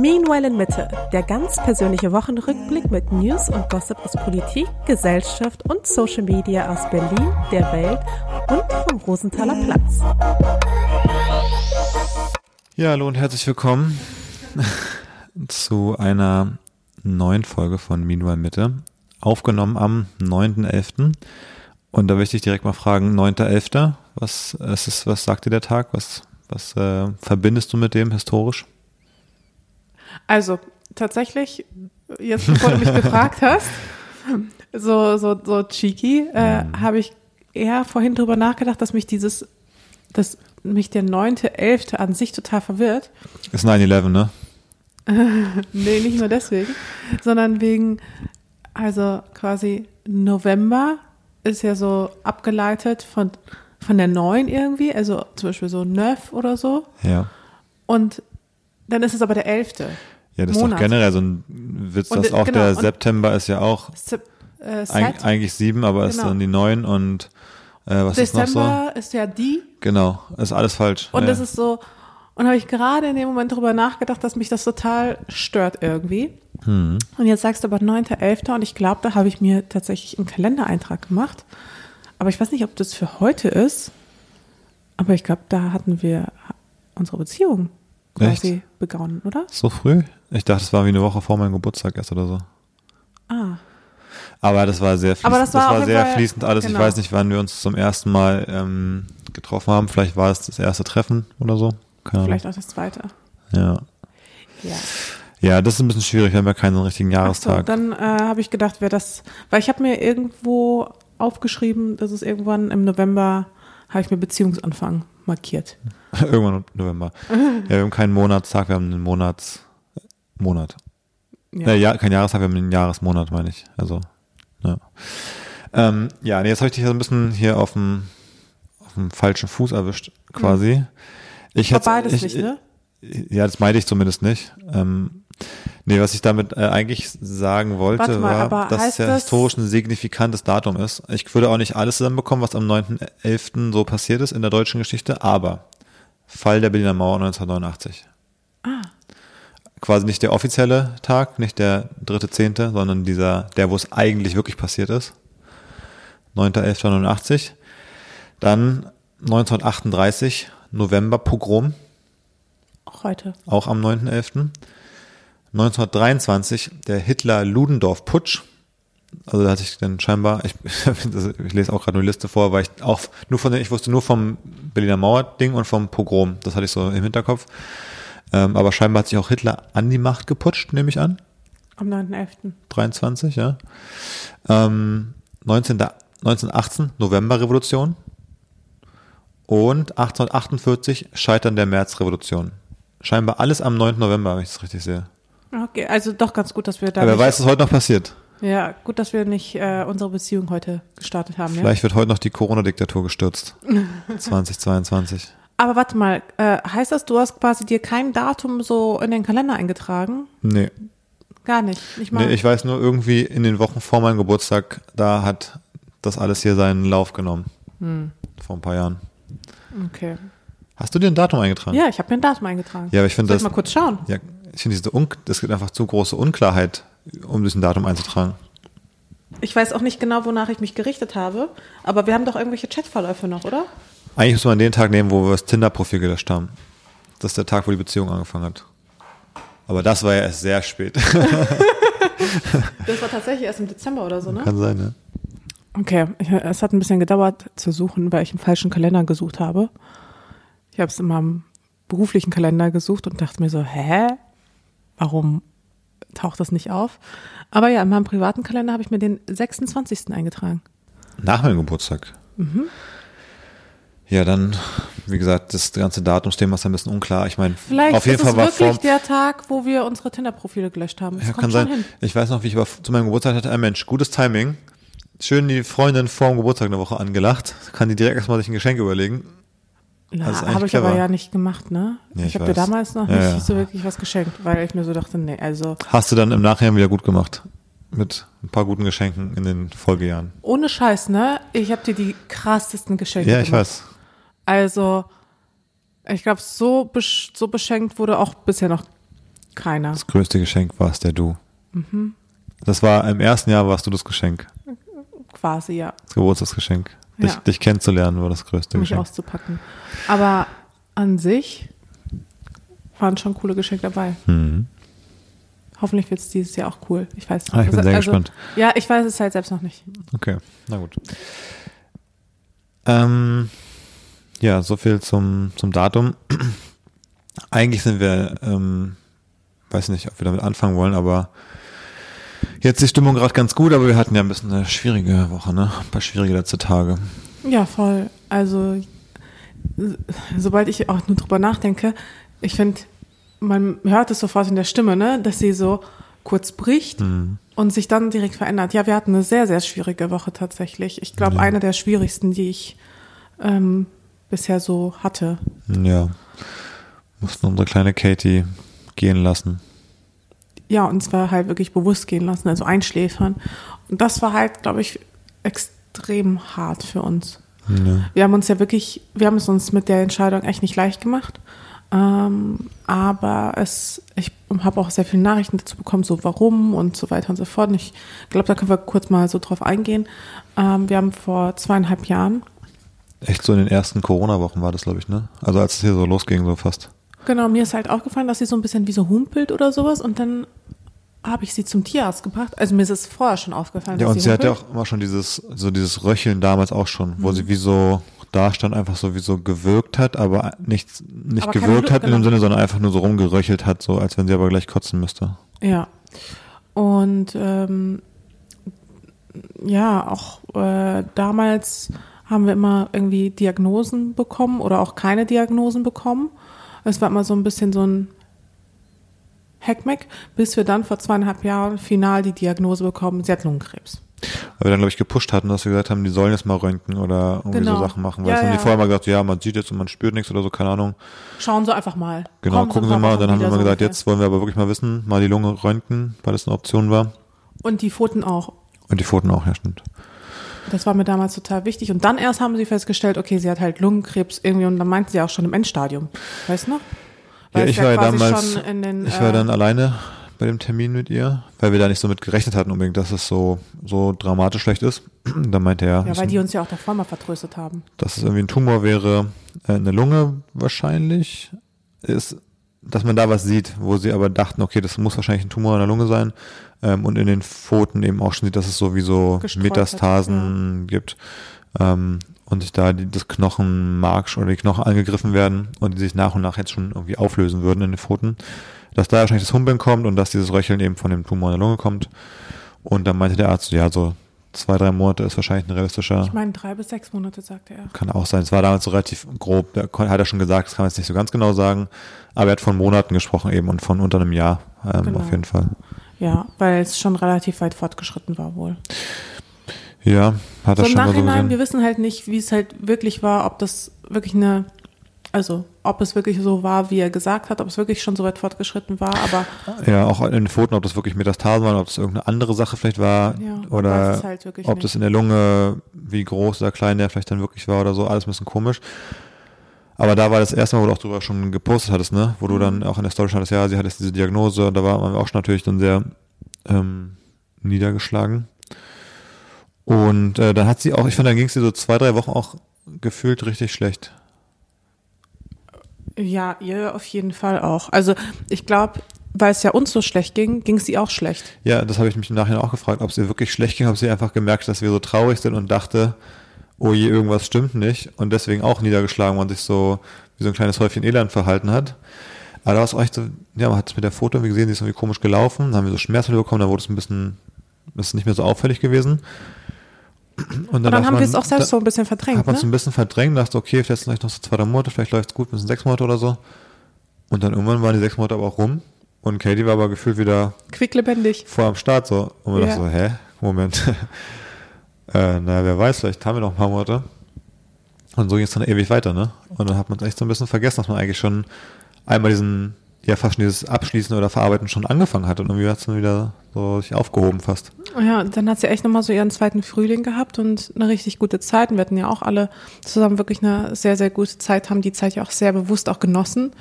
Meanwhile in Mitte, der ganz persönliche Wochenrückblick mit News und Gossip aus Politik, Gesellschaft und Social Media aus Berlin, der Welt und vom Rosenthaler Platz. Ja, hallo und herzlich willkommen zu einer neuen Folge von Meanwhile Mitte, aufgenommen am 9.11. Und da möchte ich direkt mal fragen, 9.11., was, was sagt dir der Tag? Was, was äh, verbindest du mit dem historisch? Also tatsächlich, jetzt bevor du mich gefragt hast, so, so, so cheeky, äh, mhm. habe ich eher vorhin drüber nachgedacht, dass mich dieses, dass mich der 9.11. an sich total verwirrt. Ist 9-11, ne? nee, nicht nur deswegen, sondern wegen, also quasi November ist ja so abgeleitet von, von der 9 irgendwie, also zum Beispiel so Neuf oder so. Ja. Und dann ist es aber der 11. Ja, das Monat. ist doch generell so ein Witz, dass auch genau, der September ist ja auch Sep äh, eig eigentlich sieben, aber genau. ist dann die neun und äh, was Dezember ist noch so? Dezember ist ja die. Genau, ist alles falsch. Und ja. das ist so, und habe ich gerade in dem Moment darüber nachgedacht, dass mich das total stört irgendwie. Hm. Und jetzt sagst du aber 9.11. und ich glaube, da habe ich mir tatsächlich einen Kalendereintrag gemacht. Aber ich weiß nicht, ob das für heute ist. Aber ich glaube, da hatten wir unsere Beziehung quasi Echt? begonnen, oder? So früh? Ich dachte, es war wie eine Woche vor meinem Geburtstag erst oder so. Ah. Aber das war sehr fließend, Aber das war, das war sehr Fall, fließend alles. Genau. Ich weiß nicht, wann wir uns zum ersten Mal ähm, getroffen haben. Vielleicht war es das erste Treffen oder so. Keine Vielleicht auch das zweite. Ja. Ja. Ja, das ist ein bisschen schwierig, wir haben ja keinen richtigen Jahrestag. So, dann äh, habe ich gedacht, wäre das, weil ich habe mir irgendwo aufgeschrieben, dass es irgendwann im November, habe ich mir Beziehungsanfang markiert. irgendwann im November. ja, wir haben keinen Monatstag, wir haben einen Monats, Monat. Ja. Äh, ja, kein Jahrestag, wir haben einen Jahresmonat, meine ich. Also, ja. Ähm, ja, nee, jetzt habe ich dich so ein bisschen hier auf dem, auf dem falschen Fuß erwischt, quasi. Mhm. Ich hätte beides ich, nicht, ne? Ja, das meinte ich zumindest nicht. Ähm, nee, was ich damit äh, eigentlich sagen wollte, mal, war, dass es ja das historisch ein signifikantes Datum ist. Ich würde auch nicht alles zusammenbekommen, was am 9.11. so passiert ist in der deutschen Geschichte, aber Fall der Berliner Mauer 1989. Ah. Quasi nicht der offizielle Tag, nicht der dritte Zehnte, sondern dieser, der, wo es eigentlich wirklich passiert ist. 9.11.89. Dann 1938 November-Pogrom. Auch heute. Auch am 9.11. 1923 der Hitler-Ludendorff-Putsch. Also da hatte ich dann scheinbar, ich, ich lese auch gerade eine Liste vor, weil ich auch nur von ich wusste nur vom Berliner Mauer-Ding und vom Pogrom. Das hatte ich so im Hinterkopf. Ähm, aber scheinbar hat sich auch Hitler an die Macht geputscht, nehme ich an. Am 9.11. 23, ja. Ähm, 19, 1918 Novemberrevolution und 1848 Scheitern der Märzrevolution. Scheinbar alles am 9. November, wenn ich das richtig sehe. Okay, also doch ganz gut, dass wir da. Aber wer weiß, was heute noch passiert. Ja, gut, dass wir nicht äh, unsere Beziehung heute gestartet haben. Vielleicht ja? wird heute noch die Corona-Diktatur gestürzt. 2022. Aber warte mal, äh, heißt das, du hast quasi dir kein Datum so in den Kalender eingetragen? Nee. Gar nicht. mal. Nee, ich weiß nur irgendwie in den Wochen vor meinem Geburtstag, da hat das alles hier seinen Lauf genommen. Hm. Vor ein paar Jahren. Okay. Hast du dir ein Datum eingetragen? Ja, ich habe mir ein Datum eingetragen. Ja, aber ich finde das. mal kurz schauen. Ja, ich finde diese Un das gibt einfach zu große Unklarheit, um ein Datum einzutragen. Ich weiß auch nicht genau, wonach ich mich gerichtet habe, aber wir haben doch irgendwelche Chatverläufe noch, oder? Eigentlich muss man den Tag nehmen, wo wir das Tinder-Profil gelöscht haben. Das ist der Tag, wo die Beziehung angefangen hat. Aber das war ja erst sehr spät. das war tatsächlich erst im Dezember oder so, ne? Kann sein, ne? Okay, es hat ein bisschen gedauert zu suchen, weil ich im falschen Kalender gesucht habe. Ich habe es in meinem beruflichen Kalender gesucht und dachte mir so, hä? Warum taucht das nicht auf? Aber ja, in meinem privaten Kalender habe ich mir den 26. eingetragen. Nach meinem Geburtstag? Mhm. Ja, dann, wie gesagt, das ganze Datumsthema ist ein bisschen unklar. Ich meine, auf jeden Fall war es wirklich der Tag, wo wir unsere Tinder-Profile gelöscht haben. Das ja, kann sein. Hin. Ich weiß noch, wie ich war, zu meinem Geburtstag hatte, ein Mensch, gutes Timing schön die Freundin vor dem Geburtstag eine Woche angelacht. Kann die direkt erstmal sich ein Geschenk überlegen. Also habe ich aber ja nicht gemacht, ne? Ja, ich ich habe dir damals noch ja, nicht so wirklich was geschenkt, weil ich mir so dachte, nee, also. Hast du dann im Nachhinein wieder gut gemacht? Mit ein paar guten Geschenken in den Folgejahren. Ohne Scheiß, ne? Ich habe dir die krassesten Geschenke Ja, ich gemacht. weiß. Also, ich glaube, so, so beschenkt wurde auch bisher noch Keiner. Das größte Geschenk warst der du. Das war im ersten Jahr warst du das Geschenk. Quasi, ja. Das Geburtstagsgeschenk. Dich, Ja. dich kennenzulernen war das größte Mich Geschenk. auszupacken. Aber an sich waren schon coole Geschenke dabei. Mhm. Hoffentlich wird es dieses Jahr auch cool. Ich weiß Ah, ich bin Also- sehr also, gespannt. Ja, ich weiß es halt selbst noch nicht. Okay, na gut. Ähm, ja, so viel zum, zum Datum. Eigentlich sind wir, ähm, weiß nicht, ob wir damit anfangen wollen, aber jetzt ist die Stimmung gerade ganz gut, aber wir hatten ja ein bisschen eine schwierige Woche, ne? Ein paar schwierige letzte Tage. Ja, voll. Also, sobald ich auch nur drüber nachdenke, ich finde, man hört es sofort in der Stimme, ne, dass sie so kurz bricht und sich dann direkt verändert. Ja, wir hatten eine sehr, sehr schwierige Woche tatsächlich. Ich glaube, eine der schwierigsten, die ich ähm, bisher so hatte. Ja. Mussten unsere kleine Katie gehen lassen. Ja, und zwar halt wirklich bewusst gehen lassen, also einschläfern. Und das war halt, glaube ich, extrem hart für uns. Ja. Wir haben uns ja wirklich, wir haben es uns mit der Entscheidung echt nicht leicht gemacht. Ähm, aber es, ich habe auch sehr viele Nachrichten dazu bekommen, so warum und so weiter und so fort. Und ich glaube, da können wir kurz mal so drauf eingehen. Ähm, wir haben vor zweieinhalb Jahren, Echt so in den ersten Corona-Wochen war das, glaube ich, ne? Also als es hier so losging, so fast. Genau, mir ist halt aufgefallen, dass sie so ein bisschen wie so humpelt oder sowas. Und dann habe ich sie zum Tierarzt gebracht. Also mir ist es vorher schon aufgefallen, Ja, und sie hatte humpelt. auch immer schon dieses, so dieses Röcheln damals auch schon, wo sie wie so da stand, einfach so wie so gewirkt hat, aber nichts, nicht Aber gewirkt hat in dem genau. Sinne, sondern einfach nur so rumgeröchelt hat, so als wenn sie aber gleich kotzen müsste. Ja. Und ähm, ja, auch äh, damals haben wir immer irgendwie Diagnosen bekommen oder auch keine Diagnosen bekommen. Es war immer so ein bisschen so ein Heckmeck, bis wir dann vor zweieinhalb Jahren final die Diagnose bekommen, sie hat Lungenkrebs. Weil wir dann, glaube ich, gepusht hatten, dass wir gesagt haben, die sollen jetzt mal röntgen oder irgendwie Genau. so Sachen machen. Weil Ja, es haben die ja. vorher mal gesagt, ja, man sieht jetzt und man spürt nichts oder so, keine Ahnung. Schauen Sie einfach mal. Genau, Kommen gucken Sie mal. Wochen Dann haben wir mal gesagt, jetzt wollen wir aber wirklich mal wissen, mal die Lunge röntgen, weil das eine Option war. Und die Pfoten auch. Und die Pfoten auch, ja, stimmt. Das war mir damals total wichtig. Und dann erst haben sie festgestellt, okay, sie hat halt Lungenkrebs irgendwie und dann meinten sie auch schon im Endstadium. Weißt du noch? Ja, es ich war ja damals, schon in den, ich war äh, dann alleine bei dem Termin mit ihr, weil wir da nicht so mit gerechnet hatten unbedingt, dass es so, so dramatisch schlecht ist. Da meinte er, Ja, weil die uns ja auch davor mal vertröstet haben. dass es irgendwie ein Tumor wäre, äh, eine Lunge wahrscheinlich, ist, dass man da was sieht, wo sie aber dachten, okay, das muss wahrscheinlich ein Tumor in der Lunge sein ähm, und in den Pfoten eben auch schon sieht, dass es sowieso Metastasen gibt ähm, und sich da die, das Knochenmark oder die Knochen angegriffen werden und die sich nach und nach jetzt schon irgendwie auflösen würden in den Pfoten, dass da wahrscheinlich das Humpeln kommt und dass dieses Röcheln eben von dem Tumor in der Lunge kommt. Und dann meinte der Arzt, ja, so zwei, drei Monate ist wahrscheinlich ein realistischer Ich meine, drei bis sechs Monate, sagte er. kann auch sein. Es war damals so relativ grob. Da hat er schon gesagt, das kann man jetzt nicht so ganz genau sagen. Aber er hat von Monaten gesprochen eben und von unter einem Jahr ähm, Genau. auf jeden Fall. Ja, weil es schon relativ weit fortgeschritten war wohl. Ja, hat er So im schon mal so Nachhinein, wir wissen halt nicht, wie es halt wirklich war, ob das wirklich eine, also ob es wirklich so war, wie er gesagt hat, ob es wirklich schon so weit fortgeschritten war, aber Ja, auch in den Pfoten, ob das wirklich Metastasen waren, ob das irgendeine andere Sache vielleicht war Ja, oder es halt ob nicht. das in der Lunge, wie groß oder klein der vielleicht dann wirklich war oder so, alles ein bisschen komisch. Aber da war das erste Mal, wo du auch drüber schon gepostet hattest, ne? Wo du Mhm. dann auch in der Story standest, ja, sie hat jetzt diese Diagnose und da war man auch schon natürlich dann sehr ähm, niedergeschlagen. Und äh, dann hat sie auch, ich finde, dann ging es ihr so zwei, drei Wochen auch gefühlt richtig schlecht. Ja, ihr auf jeden Fall auch. Also ich glaube, weil es ja uns so schlecht ging, ging es ihr auch schlecht. Ja, das habe ich mich im Nachhinein auch gefragt, ob es ihr wirklich schlecht ging, ob sie einfach gemerkt, hat, dass wir so traurig sind und dachte, oh je, irgendwas stimmt nicht und deswegen auch niedergeschlagen und sich so wie so ein kleines Häufchen Elend verhalten hat. Aber da war es auch echt so, ja, man hat es mit der Foto gesehen, sie ist irgendwie komisch gelaufen, dann haben wir so Schmerzmittel bekommen, dann wurde es ein bisschen, ist nicht mehr so auffällig gewesen. Und Und dann dachte haben wir es auch selbst so ein bisschen verdrängt, hat man es ne? ein bisschen verdrängt, dachte, okay, vielleicht vielleicht noch so zwei, drei Monate, vielleicht läuft es gut, bis in sechs Monate oder so. Und dann irgendwann waren die sechs Monate aber auch rum und Katie war aber gefühlt wieder Quicklebendig. voll am Start so. Und wir Ja. dachten so, hä? Moment. äh, naja, wer weiß, vielleicht haben wir noch ein paar Monate. Und so ging es dann ewig weiter, ne? Und dann hat man es echt so ein bisschen vergessen, dass man eigentlich schon einmal diesen, ja fast schon dieses Abschließen oder Verarbeiten schon angefangen hat. Und irgendwie hat es dann wieder so sich aufgehoben fast. Ja, dann hat sie echt nochmal so ihren zweiten Frühling gehabt und eine richtig gute Zeit. Und wir hatten ja auch alle zusammen wirklich eine sehr, sehr gute Zeit, haben die Zeit ja auch sehr bewusst auch genossen.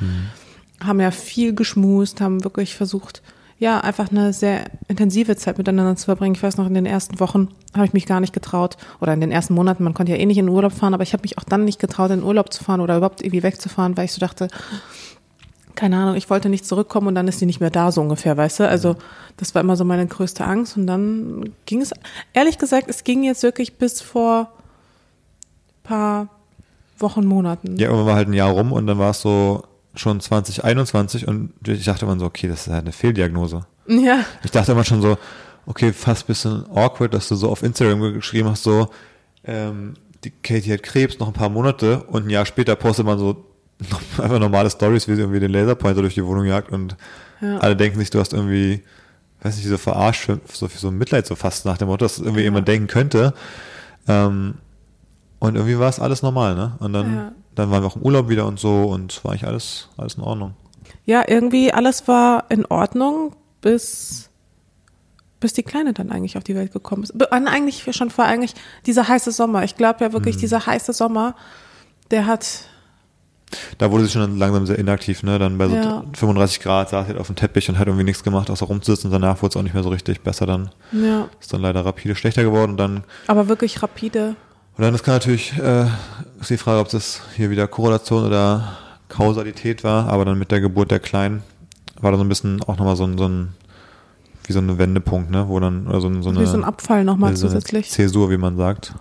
haben ja viel geschmust, haben wirklich versucht, ja, einfach eine sehr intensive Zeit miteinander zu verbringen. Ich weiß noch, in den ersten Wochen habe ich mich gar nicht getraut, oder in den ersten Monaten, man konnte ja eh nicht in den Urlaub fahren, aber ich habe mich auch dann nicht getraut, in den Urlaub zu fahren oder überhaupt irgendwie wegzufahren, weil ich so dachte, keine Ahnung, ich wollte nicht zurückkommen und dann ist sie nicht mehr da, so ungefähr, weißt du? Also das war immer so meine größte Angst und dann ging es, ehrlich gesagt, es ging jetzt wirklich bis vor paar Wochen, Monaten. Ja, irgendwann war halt ein Jahr rum und dann war es so, schon 2021 und ich dachte immer so, okay, das ist halt eine Fehldiagnose. Ja. Ich dachte immer schon so, okay, fast ein bisschen awkward, dass du so auf Instagram geschrieben hast, so, ähm, die Katie hat Krebs, noch ein paar Monate und ein Jahr später postet man so einfach normale Stories, wie sie irgendwie den Laserpointer durch die Wohnung jagt und ja. alle denken sich, du hast irgendwie, weiß nicht, so verarscht, so viel so Mitleid so fast nach dem Motto, dass irgendwie ja. jemand denken könnte. Ähm, und irgendwie war es alles normal, ne? Und dann ja dann waren wir auch im Urlaub wieder und so und es war eigentlich alles, alles in Ordnung. Ja, irgendwie alles war in Ordnung, bis, bis die Kleine dann eigentlich auf die Welt gekommen ist. Eigentlich schon vor eigentlich dieser heiße Sommer. Ich glaube ja wirklich, mhm. dieser heiße Sommer, der hat. Da wurde sie schon langsam sehr inaktiv, ne? Dann bei so ja. 35 Grad saß sie halt auf dem Teppich und hat irgendwie nichts gemacht, außer rumzusitzen. Und danach wurde es auch nicht mehr so richtig besser dann. Ja. Ist dann leider rapide schlechter geworden. Und dann Aber wirklich rapide. Und dann ist kann natürlich äh, ist die Frage, ob das hier wieder Korrelation oder Kausalität war, aber dann mit der Geburt der Kleinen war da so ein bisschen auch nochmal so ein, so ein wie so ein Wendepunkt, ne, wo dann, oder so, so eine. Wie so ein Abfall nochmal zusätzlich. Zäsur, wie man sagt,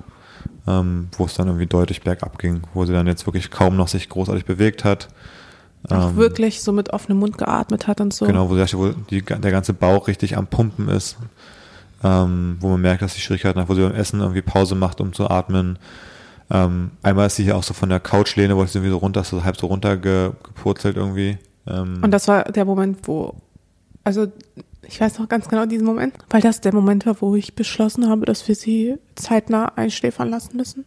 ähm, wo es dann irgendwie deutlich bergab ging, wo sie dann jetzt wirklich kaum noch sich großartig bewegt hat. Auch ähm, wirklich so mit offenem Mund geatmet hat und so. Genau, wo, sie, wo die, der ganze Bauch richtig am Pumpen ist ähm, wo man merkt, dass sie Schwierigkeiten hat, wo sie beim Essen irgendwie Pause macht, um zu atmen. Ähm, einmal ist sie hier auch so von der Couchlehne, wo ich sie irgendwie so runter, so halb so runtergepurzelt irgendwie. Ähm. Und das war der Moment, wo, also ich weiß noch ganz genau diesen Moment, weil das der Moment war, wo ich beschlossen habe, dass wir sie zeitnah einschläfern lassen müssen.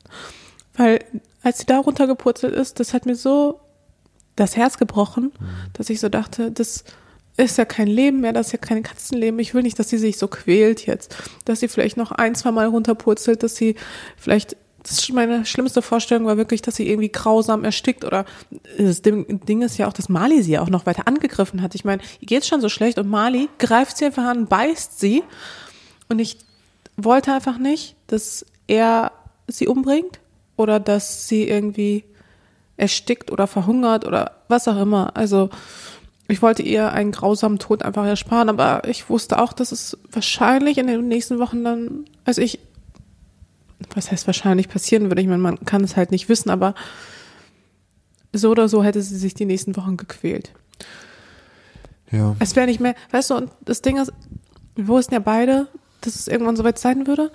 Weil als sie da runtergepurzelt ist, das hat mir so das Herz gebrochen, mhm. dass ich so dachte, das ist ja kein Leben mehr, das ist ja kein Katzenleben. Ich will nicht, dass sie sich so quält jetzt. Dass sie vielleicht noch ein, zwei Mal runterpurzelt, dass sie vielleicht, das ist meine schlimmste Vorstellung war wirklich, dass sie irgendwie grausam erstickt oder das Ding ist ja auch, dass Mali sie ja auch noch weiter angegriffen hat. Ich meine, ihr geht's schon so schlecht und Mali greift sie einfach an, beißt sie und ich wollte einfach nicht, dass er sie umbringt oder dass sie irgendwie erstickt oder verhungert oder was auch immer. Also, ich wollte ihr einen grausamen Tod einfach ersparen, aber ich wusste auch, dass es wahrscheinlich in den nächsten Wochen dann, also ich, was heißt wahrscheinlich passieren würde, ich meine, man kann es halt nicht wissen, aber so oder so hätte sie sich die nächsten Wochen gequält. Ja. Es wäre nicht mehr, weißt du, und das Ding ist, wir wussten ja beide, dass es irgendwann soweit sein würde.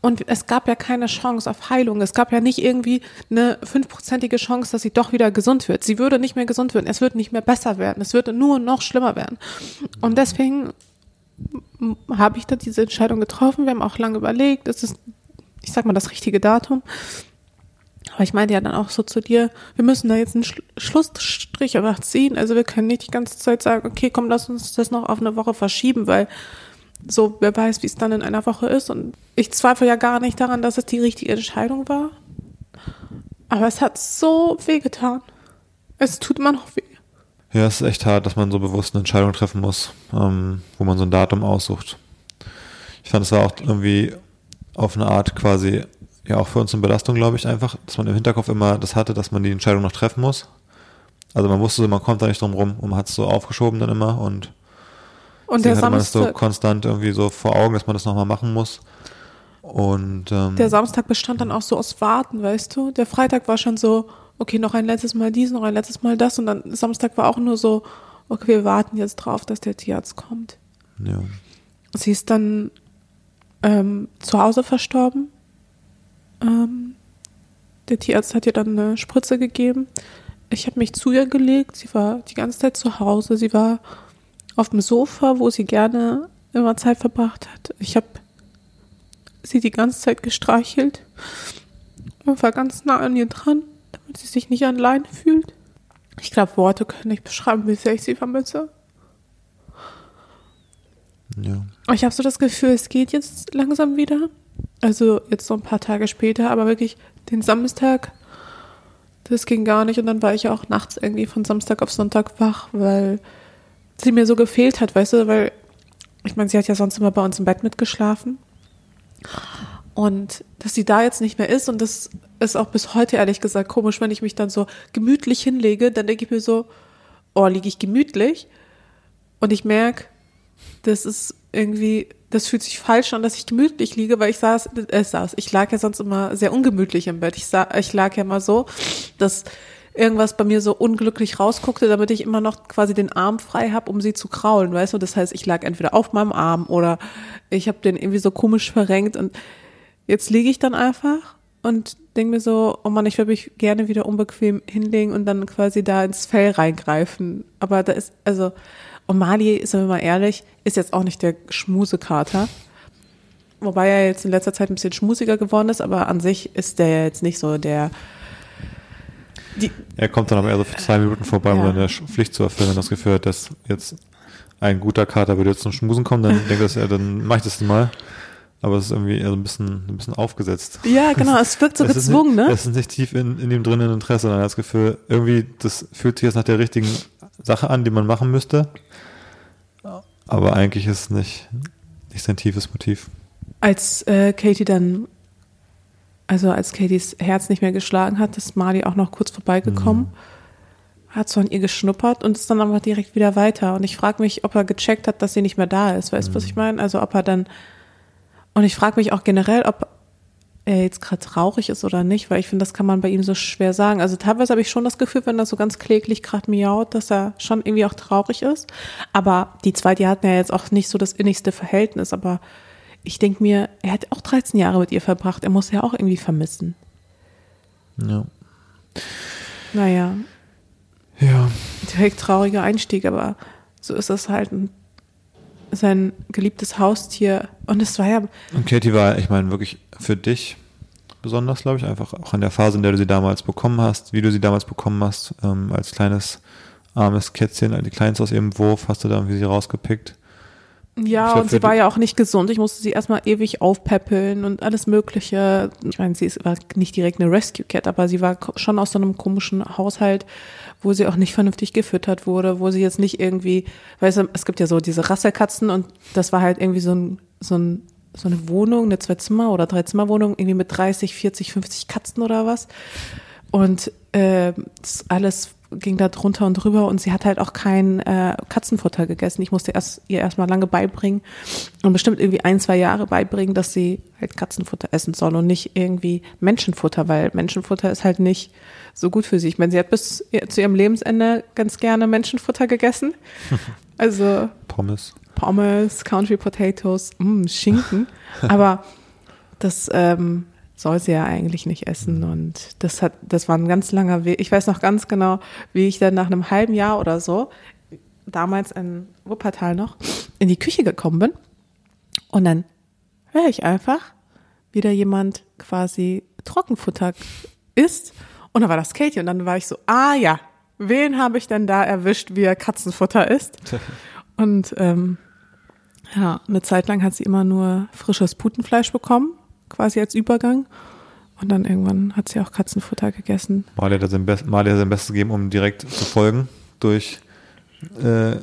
Und es gab ja keine Chance auf Heilung. Es gab ja nicht irgendwie eine fünfprozentige Chance, dass sie doch wieder gesund wird. Sie würde nicht mehr gesund werden. Es wird nicht mehr besser werden. Es würde nur noch schlimmer werden. Und deswegen habe ich da diese Entscheidung getroffen. Wir haben auch lange überlegt. Es ist, ich sag mal, das richtige Datum. Aber ich meinte ja dann auch so zu dir, wir müssen da jetzt einen Schlussstrich einfach ziehen. Also wir können nicht die ganze Zeit sagen, okay, komm, lass uns das noch auf eine Woche verschieben, weil so, wer weiß, wie es dann in einer Woche ist. Und ich zweifle ja gar nicht daran, dass es die richtige Entscheidung war. Aber es hat so weh getan. Es tut immer noch weh. Ja, es ist echt hart, dass man so bewusst eine Entscheidung treffen muss, ähm, wo man so ein Datum aussucht. Ich fand, es war auch irgendwie auf eine Art quasi, ja, auch für uns eine Belastung, glaube ich, einfach, dass man im Hinterkopf immer das hatte, dass man die Entscheidung noch treffen muss. Also man wusste, man kommt da nicht drum rum und man hat es so aufgeschoben dann immer und und der Samstag. Man das so konstant irgendwie so vor Augen, dass man das nochmal machen muss. Und ähm, der Samstag bestand dann auch so aus Warten, weißt du? Der Freitag war schon so, okay, noch ein letztes Mal dies, noch ein letztes Mal das. Und dann Samstag war auch nur so, okay, wir warten jetzt drauf, dass der Tierarzt kommt. Ja. Sie ist dann ähm, zu Hause verstorben. Ähm, der Tierarzt hat ihr dann eine Spritze gegeben. Ich habe mich zu ihr gelegt. Sie war die ganze Zeit zu Hause. Sie war auf dem Sofa, wo sie gerne immer Zeit verbracht hat. Ich habe sie die ganze Zeit gestreichelt und war ganz nah an ihr dran, damit sie sich nicht allein fühlt. Ich glaube, Worte können nicht beschreiben, wie sehr ich sie vermisse. Ja. Ich habe so das Gefühl, es geht jetzt langsam wieder. Also jetzt so ein paar Tage später, aber wirklich den Samstag, Das ging gar nicht. Und dann war ich auch nachts irgendwie von Samstag auf Sonntag wach, weil sie mir so gefehlt hat, weißt du, weil ich meine, sie hat ja sonst immer bei uns im Bett mitgeschlafen. Und dass sie da jetzt nicht mehr ist und das ist auch bis heute ehrlich gesagt komisch, wenn ich mich dann so gemütlich hinlege, dann denke ich mir so, oh, liege ich gemütlich? Und ich merke, das ist irgendwie, das fühlt sich falsch an, dass ich gemütlich liege, weil ich saß, äh, saß, ich lag ja sonst immer sehr ungemütlich im Bett. Ich, sah, ich lag ja immer so, dass irgendwas bei mir so unglücklich rausguckte, damit ich immer noch quasi den Arm frei habe, um sie zu kraulen, weißt du? Das heißt, ich lag entweder auf meinem Arm oder ich habe den irgendwie so komisch verrenkt und jetzt liege ich dann einfach und denke mir so, oh Mann, ich würde mich gerne wieder unbequem hinlegen und dann quasi da ins Fell reingreifen. Aber da ist, also, und Mali, ist wir mal ehrlich, ist jetzt auch nicht der Schmusekater. Wobei er jetzt in letzter Zeit ein bisschen schmusiger geworden ist, aber an sich ist der jetzt nicht so der die, er kommt dann aber eher so für zwei Minuten vorbei, um ja. eine Pflicht zu erfüllen, wenn das Gefühl hat, dass jetzt ein guter Kater würde jetzt zum Schmusen kommen, dann denkt er, dann mach ich das mal. Aber es ist irgendwie eher so ein bisschen, ein bisschen aufgesetzt. Ja, genau, es wirkt so es gezwungen, nicht, ne? Es ist nicht tief in, in dem drinnen Interesse, sondern das Gefühl, irgendwie, das fühlt sich jetzt nach der richtigen Sache an, die man machen müsste. Aber eigentlich ist es nicht, nicht sein tiefes Motiv. Als äh, Katie dann also als Katys Herz nicht mehr geschlagen hat, ist Marley auch noch kurz vorbeigekommen, mhm. hat so an ihr geschnuppert und ist dann aber direkt wieder weiter. Und ich frage mich, ob er gecheckt hat, dass sie nicht mehr da ist. Weißt du, mhm. was ich meine? Also ob er dann, und ich frage mich auch generell, ob er jetzt gerade traurig ist oder nicht, weil ich finde, das kann man bei ihm so schwer sagen. Also teilweise habe ich schon das Gefühl, wenn er so ganz kläglich gerade miaut, dass er schon irgendwie auch traurig ist. Aber die zwei, die hatten ja jetzt auch nicht so das innigste Verhältnis, aber ich denke mir, er hat auch 13 Jahre mit ihr verbracht, er muss ja auch irgendwie vermissen. Ja. Naja. Ja. Direkt trauriger Einstieg, aber so ist das halt ein, sein geliebtes Haustier. Und es war ja. Und Katie war, ich meine, wirklich für dich besonders, glaube ich, einfach auch in der Phase, in der du sie damals bekommen hast, wie du sie damals bekommen hast, ähm, als kleines armes Kätzchen, die Kleinste aus ihrem Wurf, hast du da irgendwie sie rausgepickt. Ja, und sie war ja auch nicht gesund. Ich musste sie erstmal ewig aufpäppeln und alles Mögliche. Ich meine, sie ist, war nicht direkt eine Rescue Cat, aber sie war schon aus so einem komischen Haushalt, wo sie auch nicht vernünftig gefüttert wurde, wo sie jetzt nicht irgendwie, weißt du, es gibt ja so diese Rasselkatzen und das war halt irgendwie so ein, so ein, so eine Wohnung, eine Zwei-Zimmer- oder Drei-Zimmer-Wohnung, irgendwie mit 30, 40, 50 Katzen oder was. Und äh, das alles ging da drunter und drüber und sie hat halt auch kein äh, Katzenfutter gegessen. Ich musste erst, ihr erstmal lange beibringen und bestimmt irgendwie ein, zwei Jahre beibringen, dass sie halt Katzenfutter essen soll und nicht irgendwie Menschenfutter, weil Menschenfutter ist halt nicht so gut für sie. Ich meine, sie hat bis zu ihrem Lebensende ganz gerne Menschenfutter gegessen. Also Pommes. Pommes, Country Potatoes, mh, mm, Schinken. Aber das ähm, soll sie ja eigentlich nicht essen. Mhm. Und das hat, das war ein ganz langer Weg. Ich weiß noch ganz genau, wie ich dann nach einem halben Jahr oder so, damals in Wuppertal noch, in die Küche gekommen bin. Und dann höre ich einfach, wie da jemand quasi Trockenfutter isst. Und dann war das Katie. Und dann war ich so, ah ja, wen habe ich denn da erwischt, wie er Katzenfutter isst? Und ähm, ja, eine Zeit lang hat sie immer nur frisches Putenfleisch bekommen quasi als Übergang. Und dann irgendwann hat sie auch Katzenfutter gegessen. Mali hat sein, Best, Mali hat sein Bestes gegeben, um direkt zu folgen durch äh,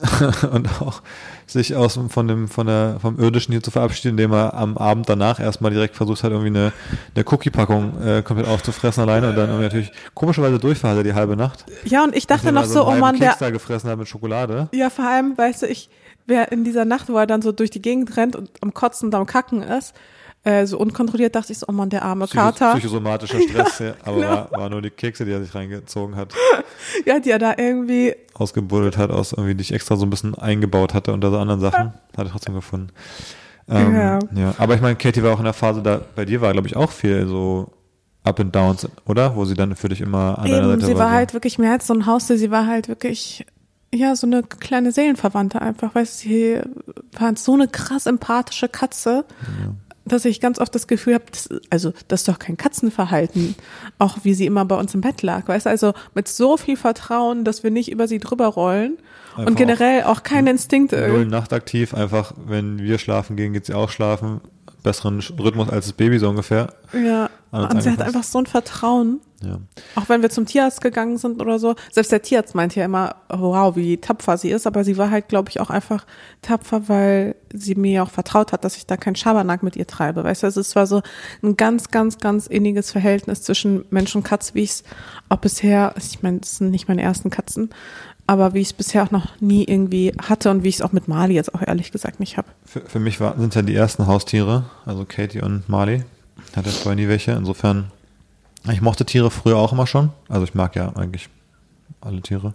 und auch sich aus von dem von der vom irdischen hier zu verabschieden, indem er am Abend danach erstmal direkt versucht hat, irgendwie eine, eine Cookie-Packung äh, komplett aufzufressen alleine und dann irgendwie natürlich komischerweise Durchfall hatte die halbe Nacht. Ja, und ich dachte noch so, oh Mann, der da gefressen hat mit Schokolade. Ja, vor allem, weißt du, ich wer in dieser Nacht, wo er dann so durch die Gegend rennt und am Kotzen und am Kacken ist, äh, so unkontrolliert dachte ich so, oh Mann, der arme Psycho Kater. Psychosomatischer Stress, ja, aber genau. war, war, nur die Kekse, die er sich reingezogen hat. ja, die er da irgendwie ausgebuddelt hat, aus irgendwie, die ich extra so ein bisschen eingebaut hatte unter so anderen Sachen. Hat er trotzdem gefunden. Ähm, ja. ja. Aber ich meine, Katie war auch in der Phase, da bei dir war, glaube ich, auch viel so Up and Downs, oder? Wo sie dann für dich immer an Eben, deiner Seite war. Sie war halt wirklich mehr als so ein Haustier, sie war halt wirklich ja, so eine kleine Seelenverwandte einfach, weißt du, sie war so eine krass empathische Katze. Ja dass ich ganz oft das Gefühl habe, das, also das ist doch kein Katzenverhalten, auch wie sie immer bei uns im Bett lag, weißt du, also mit so viel Vertrauen, dass wir nicht über sie drüber rollen einfach und generell auch, auch keine Instinkte. Null nachtaktiv, einfach wenn wir schlafen gehen, geht sie auch schlafen, besseren Rhythmus als das Baby so ungefähr. Ja. Und sie hat einfach so ein Vertrauen. Ja. Auch wenn wir zum Tierarzt gegangen sind oder so. Selbst der Tierarzt meinte ja immer, wow, wie tapfer sie ist. Aber sie war halt, glaube ich, auch einfach tapfer, weil sie mir auch vertraut hat, dass ich da keinen Schabernack mit ihr treibe. Weißt du, also es war so ein ganz, ganz, ganz inniges Verhältnis zwischen Mensch und Katz, wie ich es auch bisher, ich meine, das sind nicht meine ersten Katzen, aber wie ich es bisher auch noch nie irgendwie hatte und wie ich es auch mit Mali jetzt auch ehrlich gesagt nicht habe. Für, für mich war, sind ja die ersten Haustiere, also Katie und Mali. Hatte vorher nie welche. Insofern, ich mochte Tiere früher auch immer schon. Also ich mag ja eigentlich alle Tiere.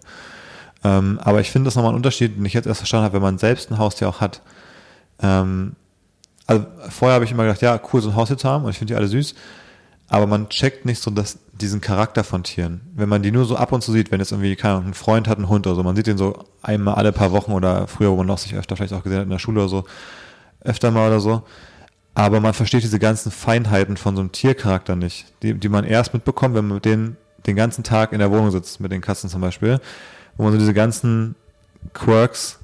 Ähm, aber ich finde das nochmal ein Unterschied, den ich jetzt erst verstanden habe, wenn man selbst ein Haustier auch hat. Ähm, also vorher habe ich immer gedacht, ja, cool, so ein Haustier zu haben und ich finde die alle süß. Aber man checkt nicht so dass diesen Charakter von Tieren. Wenn man die nur so ab und zu sieht, wenn jetzt irgendwie, keine ein Freund hat einen Hund oder so, man sieht den so einmal alle paar Wochen oder früher, wo man auch sich öfter vielleicht auch gesehen hat in der Schule oder so, öfter mal oder so. Aber man versteht diese ganzen Feinheiten von so einem Tiercharakter nicht, die, die man erst mitbekommt, wenn man mit denen den ganzen Tag in der Wohnung sitzt, mit den Katzen zum Beispiel, wo man so diese ganzen Quirks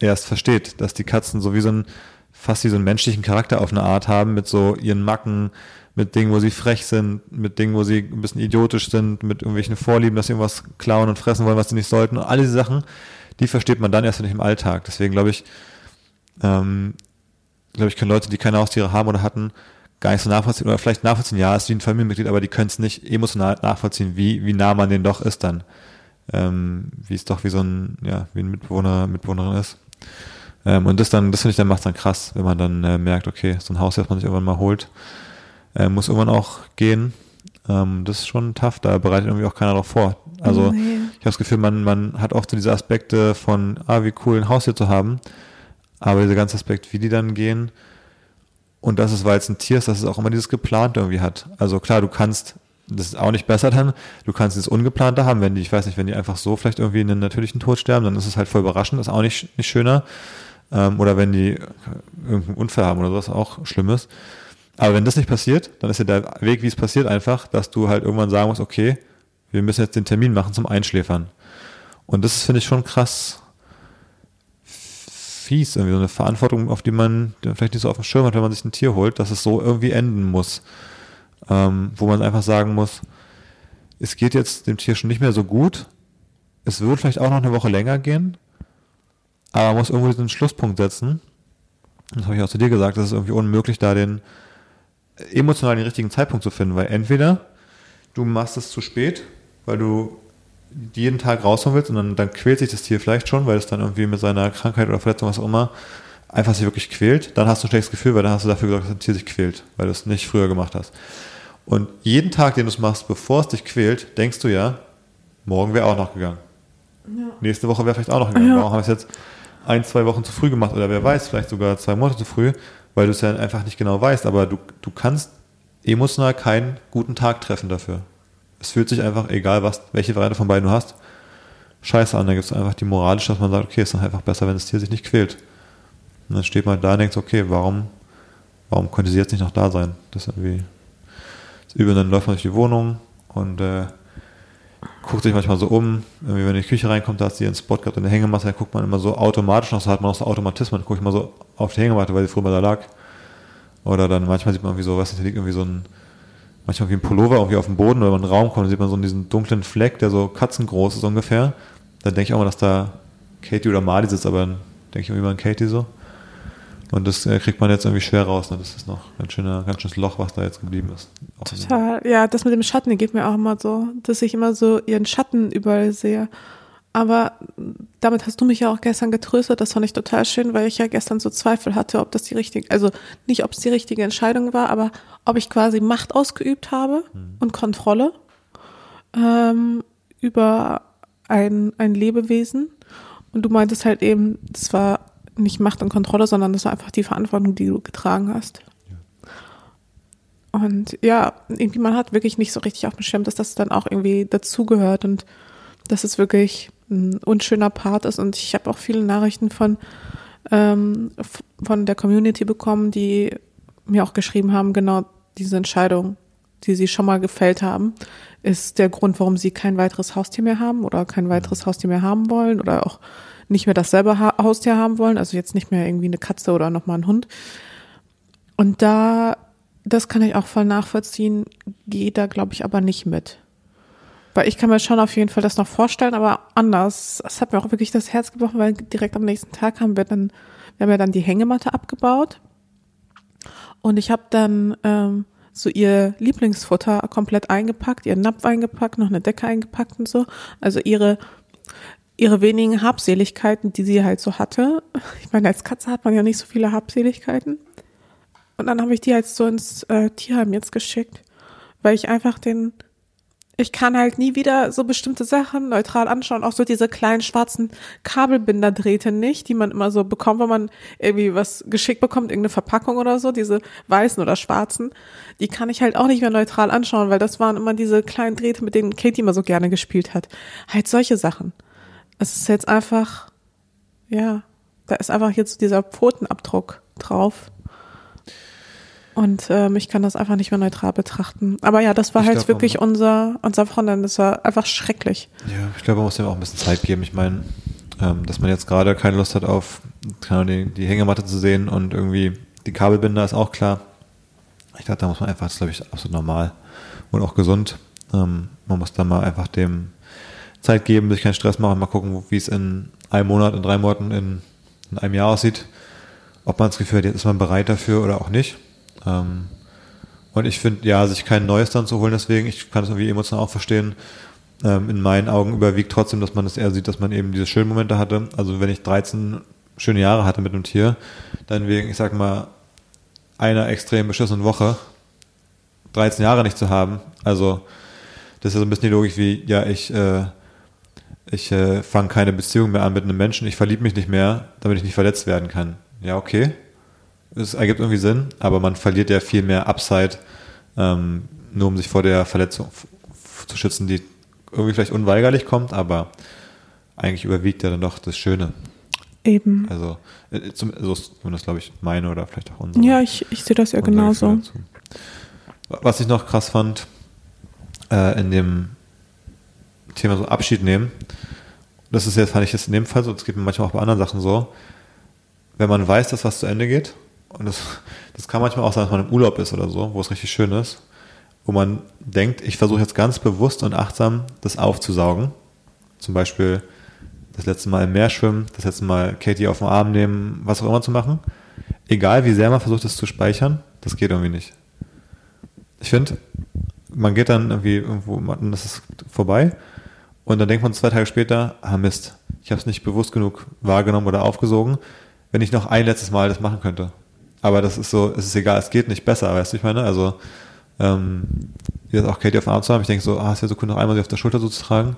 erst versteht, dass die Katzen so wie so ein, fast wie so einen menschlichen Charakter auf eine Art haben, mit so ihren Macken, mit Dingen, wo sie frech sind, mit Dingen, wo sie ein bisschen idiotisch sind, mit irgendwelchen Vorlieben, dass sie irgendwas klauen und fressen wollen, was sie nicht sollten. Und all diese Sachen, die versteht man dann erst nicht im Alltag. Deswegen glaube ich, ähm, glaube ich, können Leute, die keine Haustiere haben oder hatten, gar nicht so nachvollziehen oder vielleicht nachvollziehen, ja, ist wie ein Familienmitglied, aber die können es nicht emotional nachvollziehen, wie, wie nah man den doch ist dann. Ähm, wie es doch wie so ein, ja, wie ein Mitbewohner, Mitbewohnerin ist. Ähm, und das dann, das finde ich, dann macht dann krass, wenn man dann äh, merkt, okay, so ein Haus, das man sich irgendwann mal holt, äh, muss irgendwann auch gehen. Ähm, das ist schon tough, da bereitet irgendwie auch keiner darauf vor. Also Nee. ich habe das Gefühl, man, man hat oft so diese Aspekte von, ah, wie cool ein Haus hier zu haben, aber dieser ganze Aspekt, wie die dann gehen, und das ist, weil es ein Tier ist, dass es auch immer dieses Geplante irgendwie hat. Also klar, du kannst, das ist auch nicht besser dann, du kannst dieses Ungeplante haben, wenn die, ich weiß nicht, wenn die einfach so vielleicht irgendwie in einen natürlichen Tod sterben, dann ist es halt voll überraschend, ist auch nicht, nicht schöner. Ähm, oder wenn die irgendeinen Unfall haben oder so, was auch schlimm ist. Aber wenn das nicht passiert, dann ist ja der Weg, wie es passiert, einfach, dass du halt irgendwann sagen musst, okay, wir müssen jetzt den Termin machen zum Einschläfern. Und das finde ich, schon krass fies, irgendwie so eine Verantwortung, auf die man vielleicht nicht so auf dem Schirm hat, wenn man sich ein Tier holt, dass es so irgendwie enden muss. Ähm, wo man einfach sagen muss, es geht jetzt dem Tier schon nicht mehr so gut. Es wird vielleicht auch noch eine Woche länger gehen, aber man muss irgendwo diesen Schlusspunkt setzen. Das habe ich auch zu dir gesagt, das ist irgendwie unmöglich, da den emotional den richtigen Zeitpunkt zu finden, weil entweder du machst es zu spät, weil du jeden Tag raushauen willst und dann, dann quält sich das Tier vielleicht schon, weil es dann irgendwie mit seiner Krankheit oder Verletzung, was auch immer, einfach sich wirklich quält. Dann hast du ein schlechtes Gefühl, weil dann hast du dafür gesorgt, dass ein Tier sich quält, weil du es nicht früher gemacht hast. Und jeden Tag, den du es machst, bevor es dich quält, denkst du ja, morgen wäre auch noch gegangen. Nächste Woche wäre vielleicht auch noch gegangen. Ja. Warum haben wir es jetzt ein, zwei Wochen zu früh gemacht oder wer weiß, vielleicht sogar zwei Monate zu früh, weil du es ja einfach nicht genau weißt. Aber du, du kannst emotional keinen guten Tag treffen dafür. Es fühlt sich einfach, egal was, welche Variante von beiden du hast, scheiße an. Da gibt es einfach die moralische, dass man sagt, okay, es ist dann einfach besser, wenn das Tier sich nicht quält. Und dann steht man da und denkt, okay, warum, warum könnte sie jetzt nicht noch da sein? Das ist irgendwie das Übel. Und dann läuft man durch die Wohnung und äh, guckt sich manchmal so um. Irgendwie, wenn in die Küche reinkommt, da hat sie ihren Spot gehabt in der Hängematte, dann guckt man immer so automatisch noch, so hat man auch so Automatismen, dann gucke ich mal so auf die Hängematte, weil sie früher mal da lag. Oder dann manchmal sieht man irgendwie so, was da liegt irgendwie so ein, manchmal wie ein Pullover irgendwie auf dem Boden oder in einen Raum kommt, dann sieht man so diesen dunklen Fleck, der so katzengroß ist ungefähr. Dann denke ich auch mal, dass da Katie oder Marley sitzt, aber dann denke ich mal an Katie so. Und das äh, kriegt man jetzt irgendwie schwer raus. Ne? Das ist noch ein ganz schöner, ganz schönes Loch, was da jetzt geblieben ist. Total. Ja, das mit dem Schatten geht mir auch immer so, dass ich immer so ihren Schatten überall sehe. Aber damit hast du mich ja auch gestern getröstet. Das fand ich total schön, weil ich ja gestern so Zweifel hatte, ob das die richtige, also nicht, ob es die richtige Entscheidung war, aber ob ich quasi Macht ausgeübt habe und Kontrolle ähm, über ein, ein Lebewesen. Und du meintest halt eben, das war nicht Macht und Kontrolle, sondern das war einfach die Verantwortung, die du getragen hast. Und ja, irgendwie man hat wirklich nicht so richtig auf dem Schirm, dass das dann auch irgendwie dazugehört und dass es wirklich ein unschöner Part ist. Und ich habe auch viele Nachrichten von, ähm, von der Community bekommen, die mir auch geschrieben haben, genau diese Entscheidung, die sie schon mal gefällt haben, ist der Grund, warum sie kein weiteres Haustier mehr haben oder kein weiteres Haustier mehr haben wollen oder auch nicht mehr dasselbe ha Haustier haben wollen, also jetzt nicht mehr irgendwie eine Katze oder nochmal ein Hund. Und da Das kann ich auch voll nachvollziehen, gehe da, glaube ich, aber nicht mit. Weil ich kann mir schon auf jeden Fall das noch vorstellen, aber anders. Es hat mir auch wirklich das Herz gebrochen, weil direkt am nächsten Tag haben wir dann, wir haben ja dann die Hängematte abgebaut. Und ich habe dann ähm, so ihr Lieblingsfutter komplett eingepackt, ihren Napf eingepackt, noch eine Decke eingepackt und so. Also ihre ihre wenigen Habseligkeiten, die sie halt so hatte. Ich meine, als Katze hat man ja nicht so viele Habseligkeiten. Und dann habe ich die halt so ins äh, Tierheim jetzt geschickt, weil ich einfach den, ich kann halt nie wieder so bestimmte Sachen neutral anschauen, auch so diese kleinen schwarzen Kabelbinderdrähte nicht, die man immer so bekommt, wenn man irgendwie was geschickt bekommt, irgendeine Verpackung oder so, diese weißen oder schwarzen, die kann ich halt auch nicht mehr neutral anschauen, weil das waren immer diese kleinen Drähte, mit denen Katie immer so gerne gespielt hat. Halt solche Sachen. Es ist jetzt einfach, ja, da ist einfach jetzt dieser Pfotenabdruck drauf. Und ähm, ich kann das einfach nicht mehr neutral betrachten. Aber ja, das war ich halt glaub, wirklich unser, unser Frontend. Das war einfach schrecklich. Ja, ich glaube, man muss dem auch ein bisschen Zeit geben. Ich meine, ähm, dass man jetzt gerade keine Lust hat auf die, die Hängematte zu sehen und irgendwie die Kabelbinder ist auch klar. Ich glaube, da muss man einfach, das ist glaube ich absolut normal und auch gesund. Ähm, man muss da mal einfach dem Zeit geben, sich keinen Stress machen, mal gucken, wie es in einem Monat, in drei Monaten, in, in einem Jahr aussieht. Ob man das Gefühl hat, jetzt ist man bereit dafür oder auch nicht. Ähm, und ich finde, ja, sich kein Neues dann zu holen, deswegen, ich kann es irgendwie emotional auch verstehen. Ähm, in meinen Augen überwiegt trotzdem, dass man es das eher sieht, dass man eben diese schönen Momente hatte. Also wenn ich 13 schöne Jahre hatte mit einem Tier, dann wegen, ich sag mal, einer extrem beschissenen Woche 13 Jahre nicht zu haben. Also das ist ja so ein bisschen die Logik wie, ja, ich äh, ich äh, fange keine Beziehung mehr an mit einem Menschen, ich verliebe mich nicht mehr, damit ich nicht verletzt werden kann. Ja, okay. Es ergibt irgendwie Sinn, aber man verliert ja viel mehr Upside, ähm, nur um sich vor der Verletzung zu schützen, die irgendwie vielleicht unweigerlich kommt, aber eigentlich überwiegt ja dann doch das Schöne. Eben. Also, äh, zum, so ist das, glaube ich, meine oder vielleicht auch unsere. Ja, ich, ich sehe das ja genauso. Was ich noch krass fand, äh, in dem Thema so Abschied nehmen. Das ist jetzt, fand ich jetzt in dem Fall so, das geht mir manchmal auch bei anderen Sachen so. Wenn man weiß, dass was zu Ende geht, und das, das kann manchmal auch sein, dass man im Urlaub ist oder so, wo es richtig schön ist, wo man denkt, ich versuche jetzt ganz bewusst und achtsam das aufzusaugen. Zum Beispiel das letzte Mal im Meer schwimmen, das letzte Mal Katie auf den Arm nehmen, was auch immer zu machen. Egal wie sehr man versucht, es zu speichern, das geht irgendwie nicht. Ich finde, man geht dann irgendwie irgendwo, das ist vorbei und dann denkt man zwei Tage später, ah Mist, ich habe es nicht bewusst genug wahrgenommen oder aufgesogen, wenn ich noch ein letztes Mal das machen könnte. Aber das ist so, es ist egal, es geht nicht besser, weißt du, ich meine? Also, ähm, jetzt auch Katie auf dem Arm zu haben, ich denke so, ah, es wäre so cool, noch einmal sie auf der Schulter so zu tragen.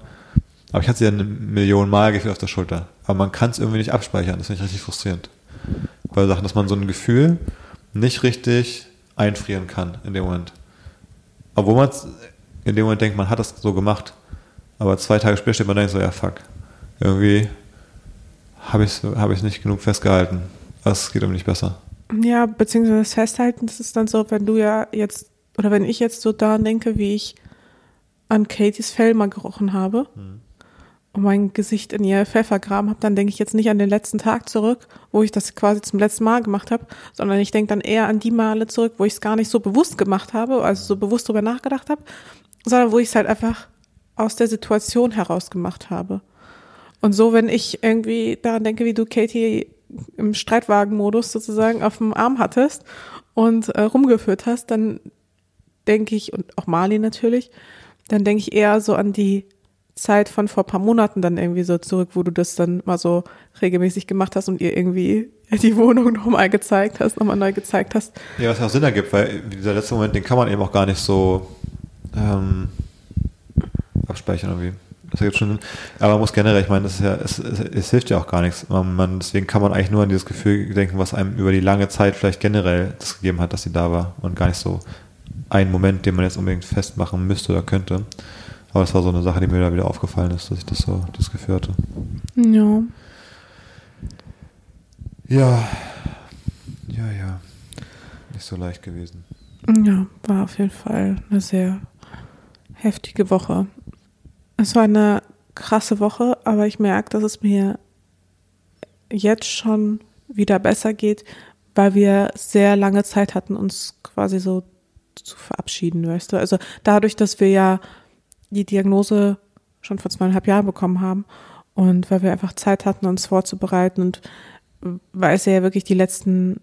Aber ich hatte sie ja eine Million Mal gefühlt auf der Schulter. Aber man kann es irgendwie nicht abspeichern, das finde ich richtig frustrierend. Weil Sachen, dass man so ein Gefühl nicht richtig einfrieren kann in dem Moment. Obwohl man in dem Moment denkt, man hat das so gemacht. Aber zwei Tage später steht man da so, ja fuck, irgendwie habe ich es hab nicht genug festgehalten. Das geht um nicht besser. Ja, beziehungsweise das Festhalten, das ist dann so, wenn du ja jetzt, oder wenn ich jetzt so daran denke, wie ich an Katies Fell mal gerochen habe hm. und mein Gesicht in ihr Fell vergraben habe, dann denke ich jetzt nicht an den letzten Tag zurück, wo ich das quasi zum letzten Mal gemacht habe, sondern ich denke dann eher an die Male zurück, wo ich es gar nicht so bewusst gemacht habe, also so bewusst drüber nachgedacht habe, sondern wo ich es halt einfach aus der Situation heraus gemacht habe. Und so, wenn ich irgendwie daran denke, wie du Katie im Streitwagenmodus sozusagen auf dem Arm hattest und äh, rumgeführt hast, dann denke ich, und auch Marley natürlich, dann denke ich eher so an die Zeit von vor paar Monaten dann irgendwie so zurück, wo du das dann mal so regelmäßig gemacht hast und ihr irgendwie die Wohnung nochmal gezeigt hast, nochmal neu gezeigt hast. Ja, was auch Sinn ergibt, weil dieser letzte Moment, den kann man eben auch gar nicht so ähm, abspeichern irgendwie. Das ergibt schon, aber man muss generell, ich meine, das ist ja, es, es, es hilft ja auch gar nichts. Man, man, deswegen kann man eigentlich nur an dieses Gefühl denken, was einem über die lange Zeit vielleicht generell das gegeben hat, dass sie da war und gar nicht so ein Moment, den man jetzt unbedingt festmachen müsste oder könnte. Aber das war so eine Sache, die mir da wieder aufgefallen ist, dass ich das so, das Gefühl hatte. Ja. Ja. Ja, ja. Nicht so leicht gewesen. Ja, war auf jeden Fall eine sehr heftige Woche. Es war eine krasse Woche, aber ich merke, dass es mir jetzt schon wieder besser geht, weil wir sehr lange Zeit hatten, uns quasi so zu verabschieden, weißt du. Also dadurch, dass wir ja die Diagnose schon vor zweieinhalb Jahren bekommen haben und weil wir einfach Zeit hatten, uns vorzubereiten und weil es ja wirklich die letzten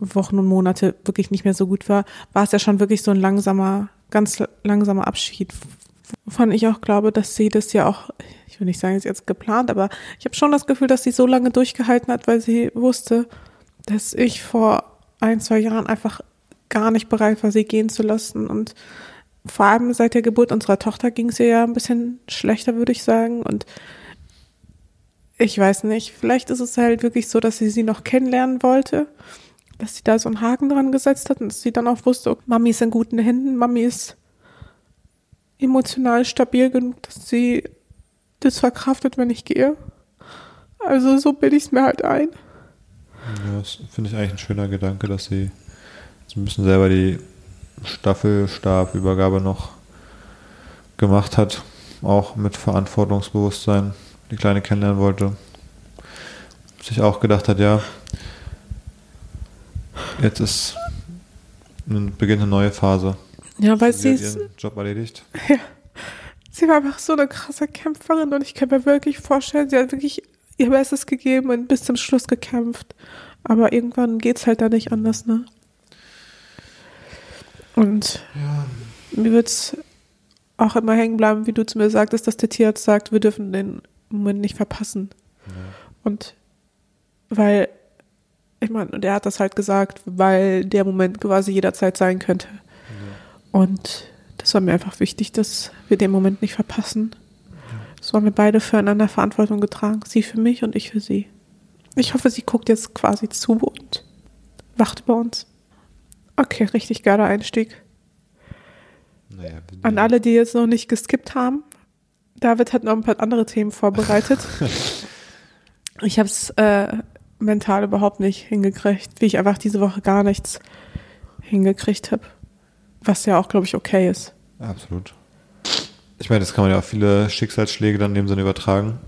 Wochen und Monate wirklich nicht mehr so gut war, war es ja schon wirklich so ein langsamer, ganz langsamer Abschied. Wovon ich auch glaube, dass sie das ja auch, ich will nicht sagen, ist jetzt geplant, aber ich habe schon das Gefühl, dass sie so lange durchgehalten hat, weil sie wusste, dass ich vor ein, zwei Jahren einfach gar nicht bereit war, sie gehen zu lassen. Und vor allem seit der Geburt unserer Tochter ging es ihr ja ein bisschen schlechter, würde ich sagen. Und ich weiß nicht, vielleicht ist es halt wirklich so, dass sie sie noch kennenlernen wollte, dass sie da so einen Haken dran gesetzt hat und dass sie dann auch wusste, Mami ist in guten Händen, Mami ist emotional stabil genug, dass sie das verkraftet, wenn ich gehe. Also so bilde ich es mir halt ein. Ja, das finde ich eigentlich ein schöner Gedanke, dass sie so ein bisschen selber die Staffelstabübergabe noch gemacht hat, auch mit Verantwortungsbewusstsein die Kleine kennenlernen wollte. Sich auch gedacht hat, ja, jetzt ist beginnt eine neue Phase. Ja, weil sie, sie ist, ihren Job erledigt. Ja. Sie war einfach so eine krasse Kämpferin und ich kann mir wirklich vorstellen, sie hat wirklich ihr Bestes gegeben und bis zum Schluss gekämpft. Aber irgendwann geht es halt da nicht anders, ne? Und ja. mir wird es auch immer hängen bleiben, wie du zu mir sagtest, dass der Tierarzt sagt, wir dürfen den Moment nicht verpassen. Ja. Und weil, ich meine, und er hat das halt gesagt, weil der Moment quasi jederzeit sein könnte. Und das war mir einfach wichtig, dass wir den Moment nicht verpassen. So haben wir beide füreinander Verantwortung getragen. Sie für mich und ich für sie. Ich hoffe, sie guckt jetzt quasi zu und wacht über uns. Okay, richtig geiler Einstieg. Naja, An alle, die jetzt noch nicht geskippt haben, David hat noch ein paar andere Themen vorbereitet. ich habe es äh, mental überhaupt nicht hingekriegt, wie ich einfach diese Woche gar nichts hingekriegt habe. Was ja auch, glaube ich, okay ist. Absolut. Ich meine, das kann man ja auch viele Schicksalsschläge dann in dem Sinne übertragen.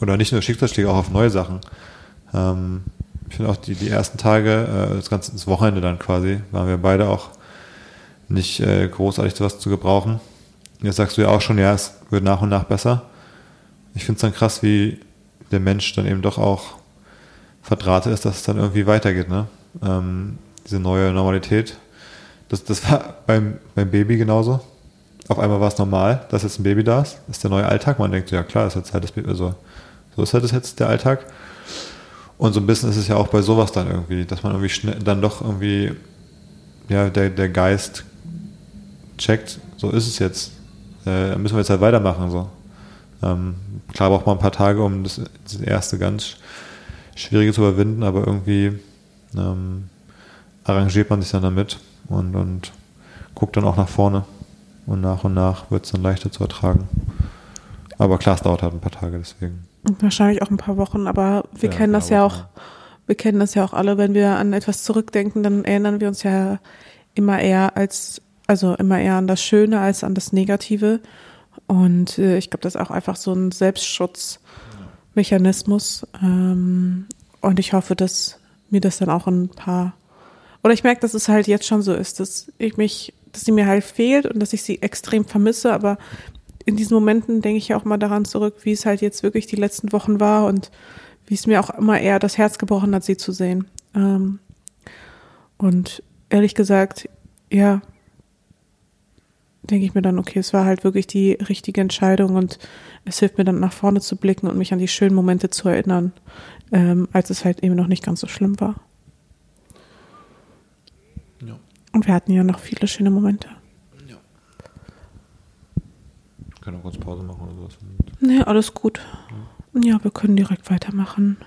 Oder nicht nur Schicksalsschläge, auch auf neue Sachen. Ähm, ich finde auch die, die ersten Tage, äh, das ganze das Wochenende dann quasi, waren wir beide auch nicht äh, großartig zu was zu gebrauchen. Jetzt sagst du ja auch schon, ja, es wird nach und nach besser. Ich finde es dann krass, wie der Mensch dann eben doch auch verdrahtet ist, dass es dann irgendwie weitergeht, ne? Ähm, diese neue Normalität. Das, das war beim, beim Baby genauso. Auf einmal war es normal, dass jetzt ein Baby da ist. Das ist der neue Alltag. Man denkt, ja klar, ist jetzt halt das Baby, also so ist halt das jetzt der Alltag. Und so ein bisschen ist es ja auch bei sowas dann irgendwie, dass man irgendwie schnell, dann doch irgendwie, ja, der, der Geist checkt, so ist es jetzt äh, müssen wir jetzt halt weitermachen. So. Ähm, klar braucht man ein paar Tage, um das, das erste ganz Schwierige zu überwinden, aber irgendwie ähm, arrangiert man sich dann damit und, und guckt dann auch nach vorne. Und nach und nach wird es dann leichter zu ertragen. Aber klar, es dauert halt ein paar Tage, deswegen. Und wahrscheinlich auch ein paar Wochen, aber wir ja, kennen das ja auch, wir kennen das ja auch alle, wenn wir an etwas zurückdenken, dann erinnern wir uns ja immer eher als also immer eher an das Schöne als an das Negative. Und äh, ich glaube, das ist auch einfach so ein Selbstschutzmechanismus. Ähm, und ich hoffe, dass mir das dann auch ein paar, oder ich merke, dass es halt jetzt schon so ist, dass ich mich, dass sie mir halt fehlt und dass ich sie extrem vermisse, aber in diesen Momenten denke ich ja auch mal daran zurück, wie es halt jetzt wirklich die letzten Wochen war und wie es mir auch immer eher das Herz gebrochen hat, sie zu sehen. Ähm, und ehrlich gesagt, ja, denke ich mir dann, okay, es war halt wirklich die richtige Entscheidung und es hilft mir dann nach vorne zu blicken und mich an die schönen Momente zu erinnern, ähm, als es halt eben noch nicht ganz so schlimm war. Ja. Und wir hatten ja noch viele schöne Momente. Ja. Wir können auch kurz Pause machen oder sowas. Nee, alles gut. Ja. ja, wir können direkt weitermachen.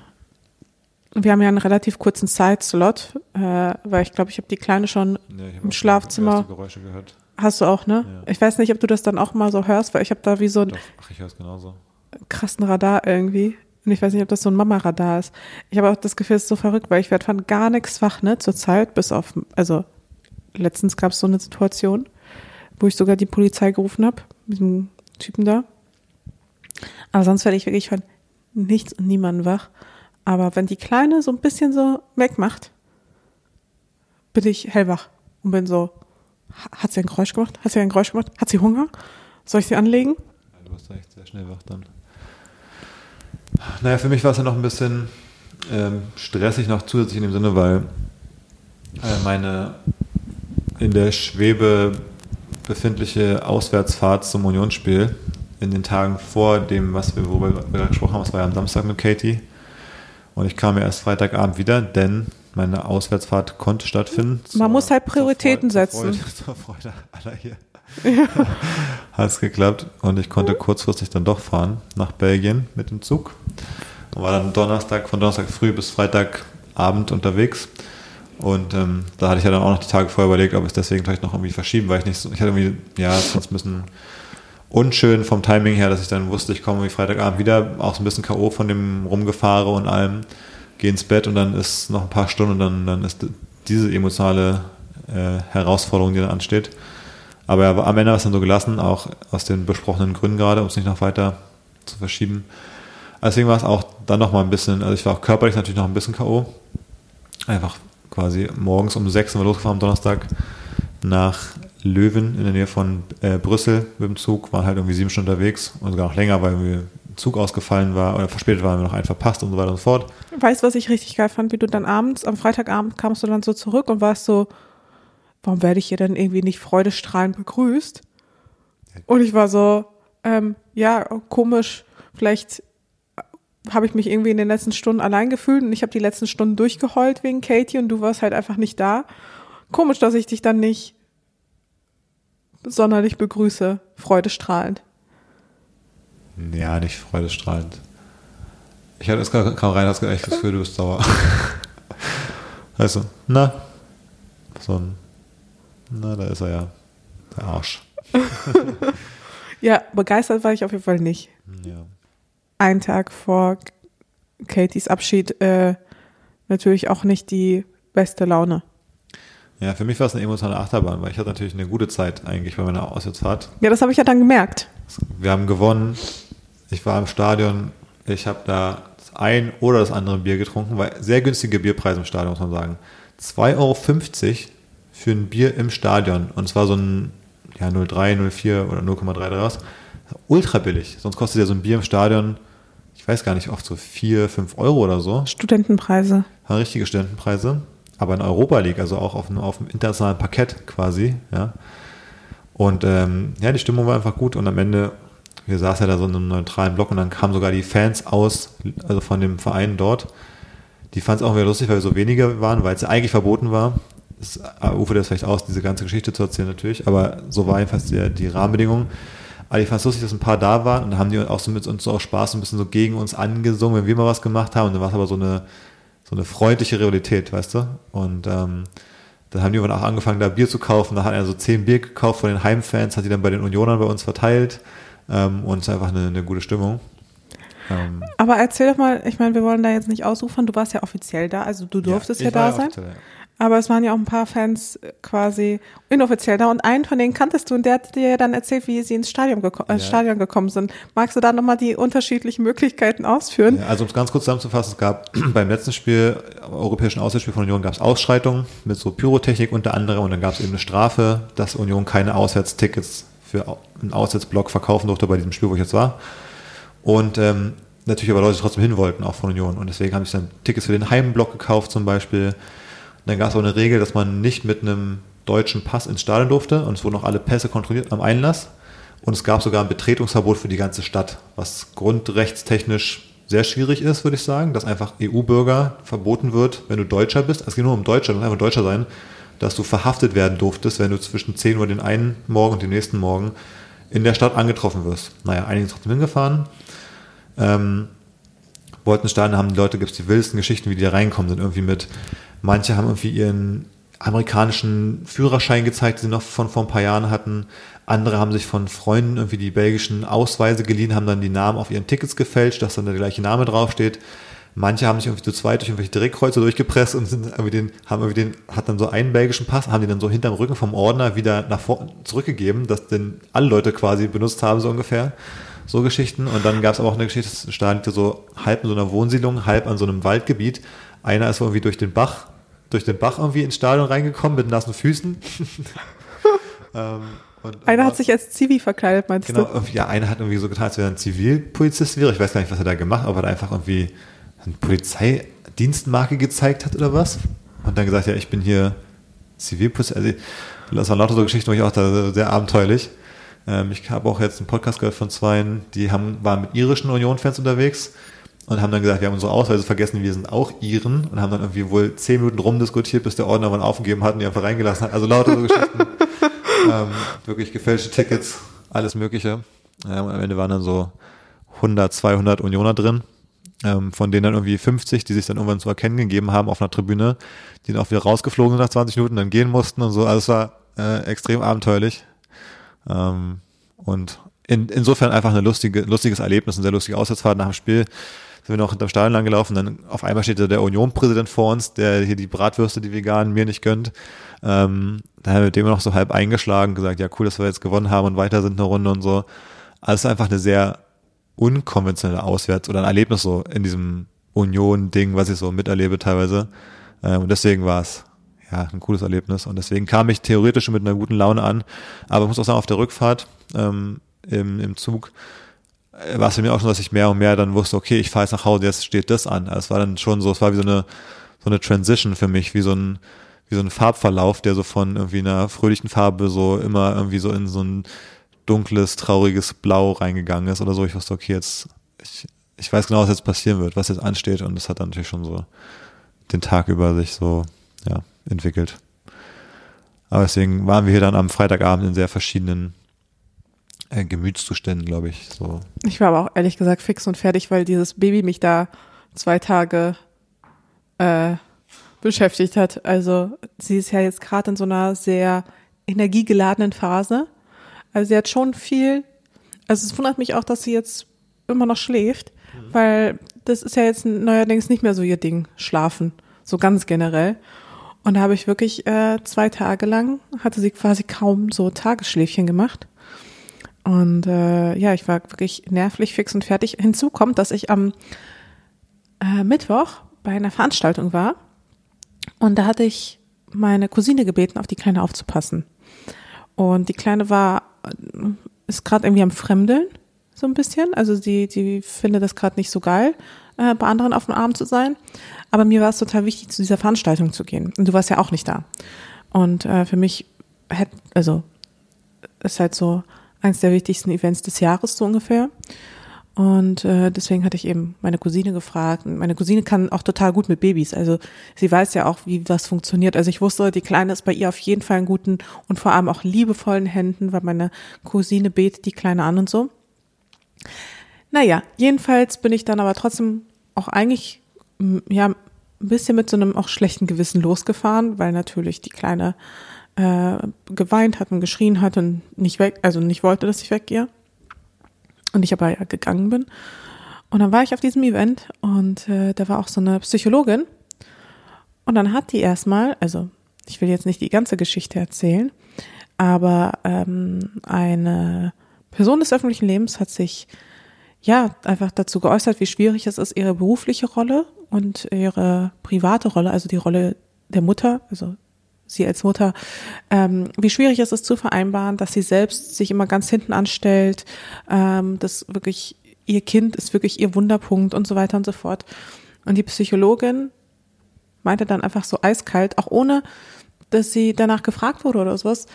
Wir haben ja einen relativ kurzen Zeitslot, äh, weil ich glaube, ich habe die Kleine schon ja, im Schlafzimmer. Geräusche gehört Hast du auch, ne? Ja. Ich weiß nicht, ob du das dann auch mal so hörst, weil ich habe da wie so ein Ach, ich genauso. krassen Radar irgendwie. Und ich weiß nicht, ob das so ein Mama-Radar ist. Ich habe auch das Gefühl, es ist so verrückt, weil ich werde von gar nichts wach, ne, zur Zeit, bis auf, also letztens gab es so eine Situation, wo ich sogar die Polizei gerufen habe, mit dem Typen da. Aber sonst werde ich wirklich von nichts und niemandem wach. Aber wenn die Kleine so ein bisschen so wegmacht, bin ich hellwach und bin so, Hat sie ein Geräusch gemacht? Hat sie ein Geräusch gemacht? Hat sie Hunger? Soll ich sie anlegen? Du warst echt sehr schnell wach dann. Naja, für mich war es ja noch ein bisschen ähm, stressig noch zusätzlich in dem Sinne, weil äh, meine in der Schwebe befindliche Auswärtsfahrt zum Unionsspiel in den Tagen vor dem, was wir, worüber wir gesprochen haben, das war ja am Samstag mit Katie. Und ich kam ja erst Freitagabend wieder, denn meine Auswärtsfahrt konnte stattfinden. Man muss halt Prioritäten zur Freude, setzen. Zur Freude, zur Freude aller hier. Ja. Hat es geklappt und ich konnte kurzfristig dann doch fahren nach Belgien mit dem Zug. Und war dann Donnerstag, von Donnerstag früh bis Freitagabend unterwegs. Und ähm, da hatte ich ja dann auch noch die Tage vorher überlegt, ob ich es deswegen vielleicht noch irgendwie verschieben, weil ich nicht so, ich hatte irgendwie, ja, sonst ein bisschen unschön vom Timing her, dass ich dann wusste, ich komme wie Freitagabend wieder, auch so ein bisschen K.O. von dem Rumgefahre und allem, gehe ins Bett und dann ist noch ein paar Stunden und dann, dann ist diese emotionale äh, Herausforderung, die dann ansteht. Aber ja, am Ende war es dann so gelassen, auch aus den besprochenen Gründen gerade, um es nicht noch weiter zu verschieben. Deswegen war es auch dann noch mal ein bisschen, also ich war auch körperlich natürlich noch ein bisschen K.O. Einfach quasi morgens um sechs sind wir losgefahren am Donnerstag nach Löwen in der Nähe von äh, Brüssel mit dem Zug, waren halt irgendwie sieben Stunden unterwegs und sogar noch länger, weil wir Zug ausgefallen war oder verspätet war, haben wir noch einen verpasst und so weiter und so fort. Weißt du, was ich richtig geil fand, wie du dann abends, am Freitagabend kamst du dann so zurück und warst so, warum werde ich hier dann irgendwie nicht freudestrahlend begrüßt? Und ich war so, ähm, ja, komisch, vielleicht habe ich mich irgendwie in den letzten Stunden allein gefühlt und ich habe die letzten Stunden durchgeheult wegen Katie und du warst halt einfach nicht da. Komisch, dass ich dich dann nicht sonderlich begrüße, freudestrahlend. Ja, nicht freudestrahlend. Ich hatte es gerade kam rein, hast echt das Gefühl, du bist sauer. also, na, so ein, na, da ist er ja, der Arsch. ja, begeistert war ich auf jeden Fall nicht. Ja einen Tag vor Katies Abschied äh, natürlich auch nicht die beste Laune. Ja, für mich war es eine emotionale Achterbahn, weil ich hatte natürlich eine gute Zeit eigentlich bei meiner Auswärtsfahrt. Ja, das habe ich ja dann gemerkt. Wir haben gewonnen. Ich war im Stadion. Ich habe da das ein oder das andere Bier getrunken, weil sehr günstige Bierpreise im Stadion, muss man sagen. 2,50 Euro für ein Bier im Stadion. Und zwar so ein ja, 0,3, 0,4 oder 0,3 raus. Ultra billig. Sonst kostet ja so ein Bier im Stadion weiß gar nicht, oft so vier, fünf Euro oder so. Studentenpreise. Ja, richtige Studentenpreise. Aber in Europa League, also auch auf, auf dem internationalen Parkett quasi, ja. Und ähm, ja, die Stimmung war einfach gut und am Ende, wir saßen ja da so in einem neutralen Block und dann kamen sogar die Fans aus, also von dem Verein dort. Die fanden es auch wieder lustig, weil wir so wenige waren, weil es ja eigentlich verboten war. Das ufert das vielleicht aus, diese ganze Geschichte zu erzählen natürlich, aber so war jedenfalls die, die Rahmenbedingung. Aber ich fand es lustig, dass ein paar da waren und da haben die auch so mit uns so auch Spaß ein bisschen so gegen uns angesungen, wenn wir mal was gemacht haben. Und dann war es aber so eine, so eine freundliche Realität, weißt du? Und ähm, dann haben die irgendwann auch angefangen, da Bier zu kaufen. Da hat er so zehn Bier gekauft von den Heimfans, hat die dann bei den Unionern bei uns verteilt. Ähm, und es ist einfach eine, eine gute Stimmung. Ähm, aber erzähl doch mal, ich meine, wir wollen da jetzt nicht ausufern, du warst ja offiziell da, also du durftest ja, ja da sein. Ja aber es waren ja auch ein paar Fans äh, quasi inoffiziell da und einen von denen kanntest du und der hat dir ja dann erzählt, wie sie ins Stadion, geko äh, ja. Stadion gekommen sind. Magst du da nochmal die unterschiedlichen Möglichkeiten ausführen? Ja, also um es ganz kurz zusammenzufassen, es gab beim letzten Spiel, europäischen Auswärtsspiel von Union, gab es Ausschreitungen mit so Pyrotechnik unter anderem und dann gab es eben eine Strafe, dass Union keine Auswärtstickets für einen Auswärtsblock verkaufen durfte bei diesem Spiel, wo ich jetzt war. Und ähm, natürlich aber Leute trotzdem hin wollten, auch von Union. Und deswegen haben sich dann Tickets für den Heimblock gekauft zum Beispiel dann gab es auch eine Regel, dass man nicht mit einem deutschen Pass ins Stadion durfte und es wurden auch alle Pässe kontrolliert am Einlass. Und es gab sogar ein Betretungsverbot für die ganze Stadt, was grundrechtstechnisch sehr schwierig ist, würde ich sagen, dass einfach EU-Bürger verboten wird, wenn du Deutscher bist. Es geht nur um Deutscher, du musst einfach Deutscher sein, dass du verhaftet werden durftest, wenn du zwischen 10 Uhr den einen Morgen und den nächsten Morgen in der Stadt angetroffen wirst. Naja, einige sind trotzdem hingefahren. Ähm, wollten Stadion haben die Leute, gibt es die wildesten Geschichten, wie die da reinkommen sind, irgendwie mit Manche haben irgendwie ihren amerikanischen Führerschein gezeigt, den sie noch von vor ein paar Jahren hatten. Andere haben sich von Freunden irgendwie die belgischen Ausweise geliehen, haben dann die Namen auf ihren Tickets gefälscht, dass dann der gleiche Name draufsteht. Manche haben sich irgendwie zu zweit durch irgendwelche Drehkreuze durchgepresst und sind irgendwie den, haben irgendwie den, hat dann so einen belgischen Pass, haben die dann so hinterm Rücken vom Ordner wieder nach vorne zurückgegeben, dass denn alle Leute quasi benutzt haben, so ungefähr. So Geschichten. Und dann gab es aber auch eine Geschichte, das stand so halb in so einer Wohnsiedlung, halb an so einem Waldgebiet. Einer ist irgendwie durch den Bach, durch den Bach irgendwie ins Stadion reingekommen mit nassen Füßen. Ähm, und, einer hat sich als Zivi verkleidet, meinst genau, du? Genau, ja, einer hat irgendwie so getan, als wäre er ein Zivilpolizist wäre. Ich weiß gar nicht, was er da gemacht hat, ob er da einfach irgendwie eine Polizeidienstmarke gezeigt hat oder was. Und dann gesagt, ja, ich bin hier Zivilpolizist. Also, das waren lauter so Geschichten, wo ich auch da sehr abenteuerlich. Ähm, ich habe auch jetzt einen Podcast gehört von zwei, die haben, waren mit irischen Union-Fans unterwegs und haben dann gesagt, wir haben unsere Ausweise vergessen, wir sind auch Iren und haben dann irgendwie wohl zehn Minuten rumdiskutiert, bis der Ordner mal aufgegeben hat und die einfach reingelassen hat. Also lauter so Geschichten. ähm, wirklich gefälschte Tickets, alles Mögliche. Ähm, am Ende waren dann so 100, 200 Unioner drin, ähm, von denen dann irgendwie 50, die sich dann irgendwann zu erkennen gegeben haben auf einer Tribüne, die dann auch wieder rausgeflogen sind nach 20 Minuten, dann gehen mussten und so. Also es war äh, extrem abenteuerlich. Ähm, und in, insofern einfach ein lustige, lustiges Erlebnis, eine sehr lustige Auswärtsfahrt nach dem Spiel sind wir noch hinterm Stadion lang gelaufen, dann auf einmal steht da der Union-Präsident vor uns, der hier die Bratwürste, die veganen, mir nicht gönnt. Ähm, da haben wir mit dem noch so halb eingeschlagen, gesagt, ja cool, dass wir jetzt gewonnen haben und weiter sind eine Runde und so. Also einfach eine sehr unkonventionelle Auswärts- oder ein Erlebnis so in diesem Union-Ding, was ich so miterlebe teilweise. Ähm, und deswegen war es ja ein cooles Erlebnis. Und deswegen kam ich theoretisch schon mit einer guten Laune an. Aber ich muss auch sagen, auf der Rückfahrt ähm, im, im Zug war es für mich auch schon, dass ich mehr und mehr dann wusste, okay, ich fahre jetzt nach Hause, jetzt steht das an. Also es war dann schon so, es war wie so eine, so eine Transition für mich, wie so ein, wie so ein Farbverlauf, der so von irgendwie einer fröhlichen Farbe so immer irgendwie so in so ein dunkles, trauriges Blau reingegangen ist oder so. Ich wusste, okay, jetzt, ich, ich weiß genau, was jetzt passieren wird, was jetzt ansteht und das hat dann natürlich schon so den Tag über sich so, entwickelt. Aber deswegen waren wir hier dann am Freitagabend in sehr verschiedenen äh, Gemütszuständen, glaube ich. So. Ich war aber auch ehrlich gesagt fix und fertig, weil dieses Baby mich da zwei Tage äh, beschäftigt hat. Also sie ist ja jetzt gerade in so einer sehr energiegeladenen Phase. Also sie hat schon viel, also es wundert mich auch, dass sie jetzt immer noch schläft, mhm. weil das ist ja jetzt neuerdings nicht mehr so ihr Ding, schlafen, so ganz generell. Und da habe ich wirklich äh, zwei Tage lang, hatte sie quasi kaum so Tagesschläfchen gemacht. Und äh, ja, ich war wirklich nervlich fix und fertig. Hinzu kommt, dass ich am äh, Mittwoch bei einer Veranstaltung war und da hatte ich meine Cousine gebeten, auf die Kleine aufzupassen. Und die Kleine war, äh, ist gerade irgendwie am Fremdeln, so ein bisschen. Also sie, sie findet das gerade nicht so geil, äh, bei anderen auf dem Arm zu sein. Aber mir war es total wichtig, zu dieser Veranstaltung zu gehen. Und du warst ja auch nicht da. Und äh, für mich hätte, also ist halt so, eins der wichtigsten Events des Jahres so ungefähr. Und äh, deswegen hatte ich eben meine Cousine gefragt. Und meine Cousine kann auch total gut mit Babys. Also sie weiß ja auch, wie das funktioniert. Also ich wusste, die Kleine ist bei ihr auf jeden Fall in guten und vor allem auch liebevollen Händen, weil meine Cousine betet die Kleine an und so. Naja, jedenfalls bin ich dann aber trotzdem auch eigentlich ja ein bisschen mit so einem auch schlechten Gewissen losgefahren, weil natürlich die Kleine äh, geweint hat und geschrien hat und nicht weg, also nicht wollte, dass ich weggehe. Und ich aber ja gegangen bin. Und dann war ich auf diesem Event und äh, da war auch so eine Psychologin. Und dann hat die erstmal, also ich will jetzt nicht die ganze Geschichte erzählen, aber ähm, eine Person des öffentlichen Lebens hat sich ja einfach dazu geäußert, wie schwierig es ist, ihre berufliche Rolle und ihre private Rolle, also die Rolle der Mutter, also sie als Mutter, ähm, wie schwierig es ist zu vereinbaren, dass sie selbst sich immer ganz hinten anstellt, ähm, dass wirklich ihr Kind ist wirklich ihr Wunderpunkt und so weiter und so fort. Und die Psychologin meinte dann einfach so eiskalt, auch ohne, dass sie danach gefragt wurde oder sowas,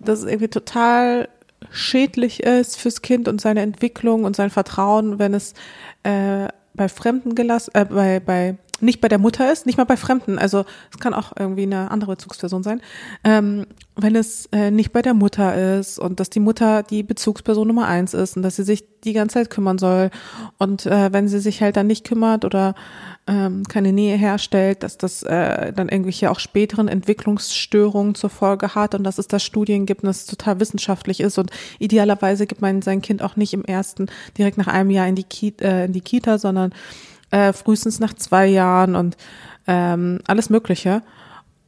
dass es irgendwie total schädlich ist fürs Kind und seine Entwicklung und sein Vertrauen, wenn es äh, bei Fremden gelassen, äh, bei, bei nicht bei der Mutter ist, nicht mal bei Fremden, also es kann auch irgendwie eine andere Bezugsperson sein, ähm, wenn es äh, nicht bei der Mutter ist und dass die Mutter die Bezugsperson Nummer eins ist und dass sie sich die ganze Zeit kümmern soll und äh, wenn sie sich halt dann nicht kümmert oder ähm, keine Nähe herstellt, dass das äh, dann irgendwelche auch späteren Entwicklungsstörungen zur Folge hat und dass es da Studien gibt und das total wissenschaftlich ist und idealerweise gibt man sein Kind auch nicht im ersten direkt nach einem Jahr in die, Ki äh, in die Kita, sondern äh, frühestens nach zwei Jahren und ähm, alles Mögliche.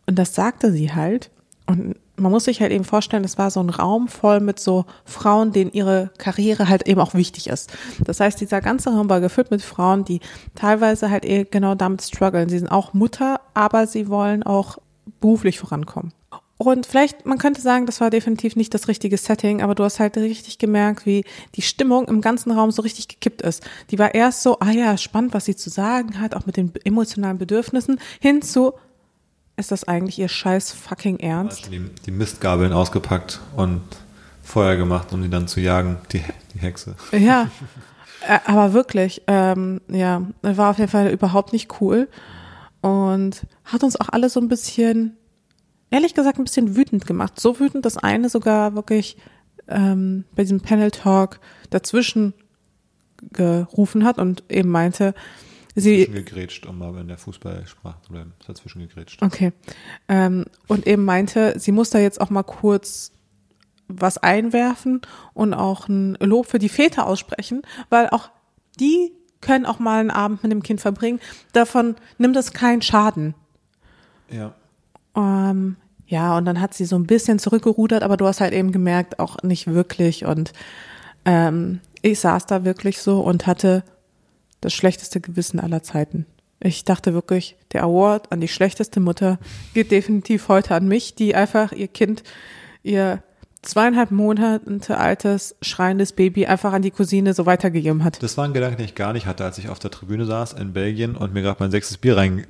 Und das sagte sie halt. Und man muss sich halt eben vorstellen, es war so ein Raum voll mit so Frauen, denen ihre Karriere halt eben auch wichtig ist. Das heißt, dieser ganze Raum war gefüllt mit Frauen, die teilweise halt eben genau damit strugglen. Sie sind auch Mutter, aber sie wollen auch beruflich vorankommen. Und vielleicht, man könnte sagen, das war definitiv nicht das richtige Setting, aber du hast halt richtig gemerkt, wie die Stimmung im ganzen Raum so richtig gekippt ist. Die war erst so, ah ja, spannend, was sie zu sagen hat, auch mit den emotionalen Bedürfnissen, hin zu, ist das eigentlich ihr scheiß fucking Ernst? Die, die Mistgabeln ausgepackt und Feuer gemacht, um die dann zu jagen, die, die Hexe. Ja, aber wirklich, ähm, ja, war auf jeden Fall überhaupt nicht cool und hat uns auch alle so ein bisschen ehrlich gesagt ein bisschen wütend gemacht. So wütend, dass eine sogar wirklich ähm, bei diesem Panel Talk dazwischen gerufen hat und eben meinte, sie gegrätscht, um mal in der Fußballsprache zu bleiben. Dazwischen gegrätscht. Okay. Ähm, und eben meinte, sie muss da jetzt auch mal kurz was einwerfen und auch ein Lob für die Väter aussprechen, weil auch die können auch mal einen Abend mit dem Kind verbringen. Davon nimmt es keinen Schaden. Ja. Ähm, ja, und dann hat sie so ein bisschen zurückgerudert, aber du hast halt eben gemerkt, auch nicht wirklich. Und ähm, ich saß da wirklich so und hatte das schlechteste Gewissen aller Zeiten. Ich dachte wirklich, der Award an die schlechteste Mutter geht definitiv heute an mich, die einfach ihr Kind, ihr zweieinhalb Monate altes, schreiendes Baby einfach an die Cousine so weitergegeben hat. Das war ein Gedanke, den ich gar nicht hatte, als ich auf der Tribüne saß in Belgien und mir gerade mein sechstes Bier reingeschraubt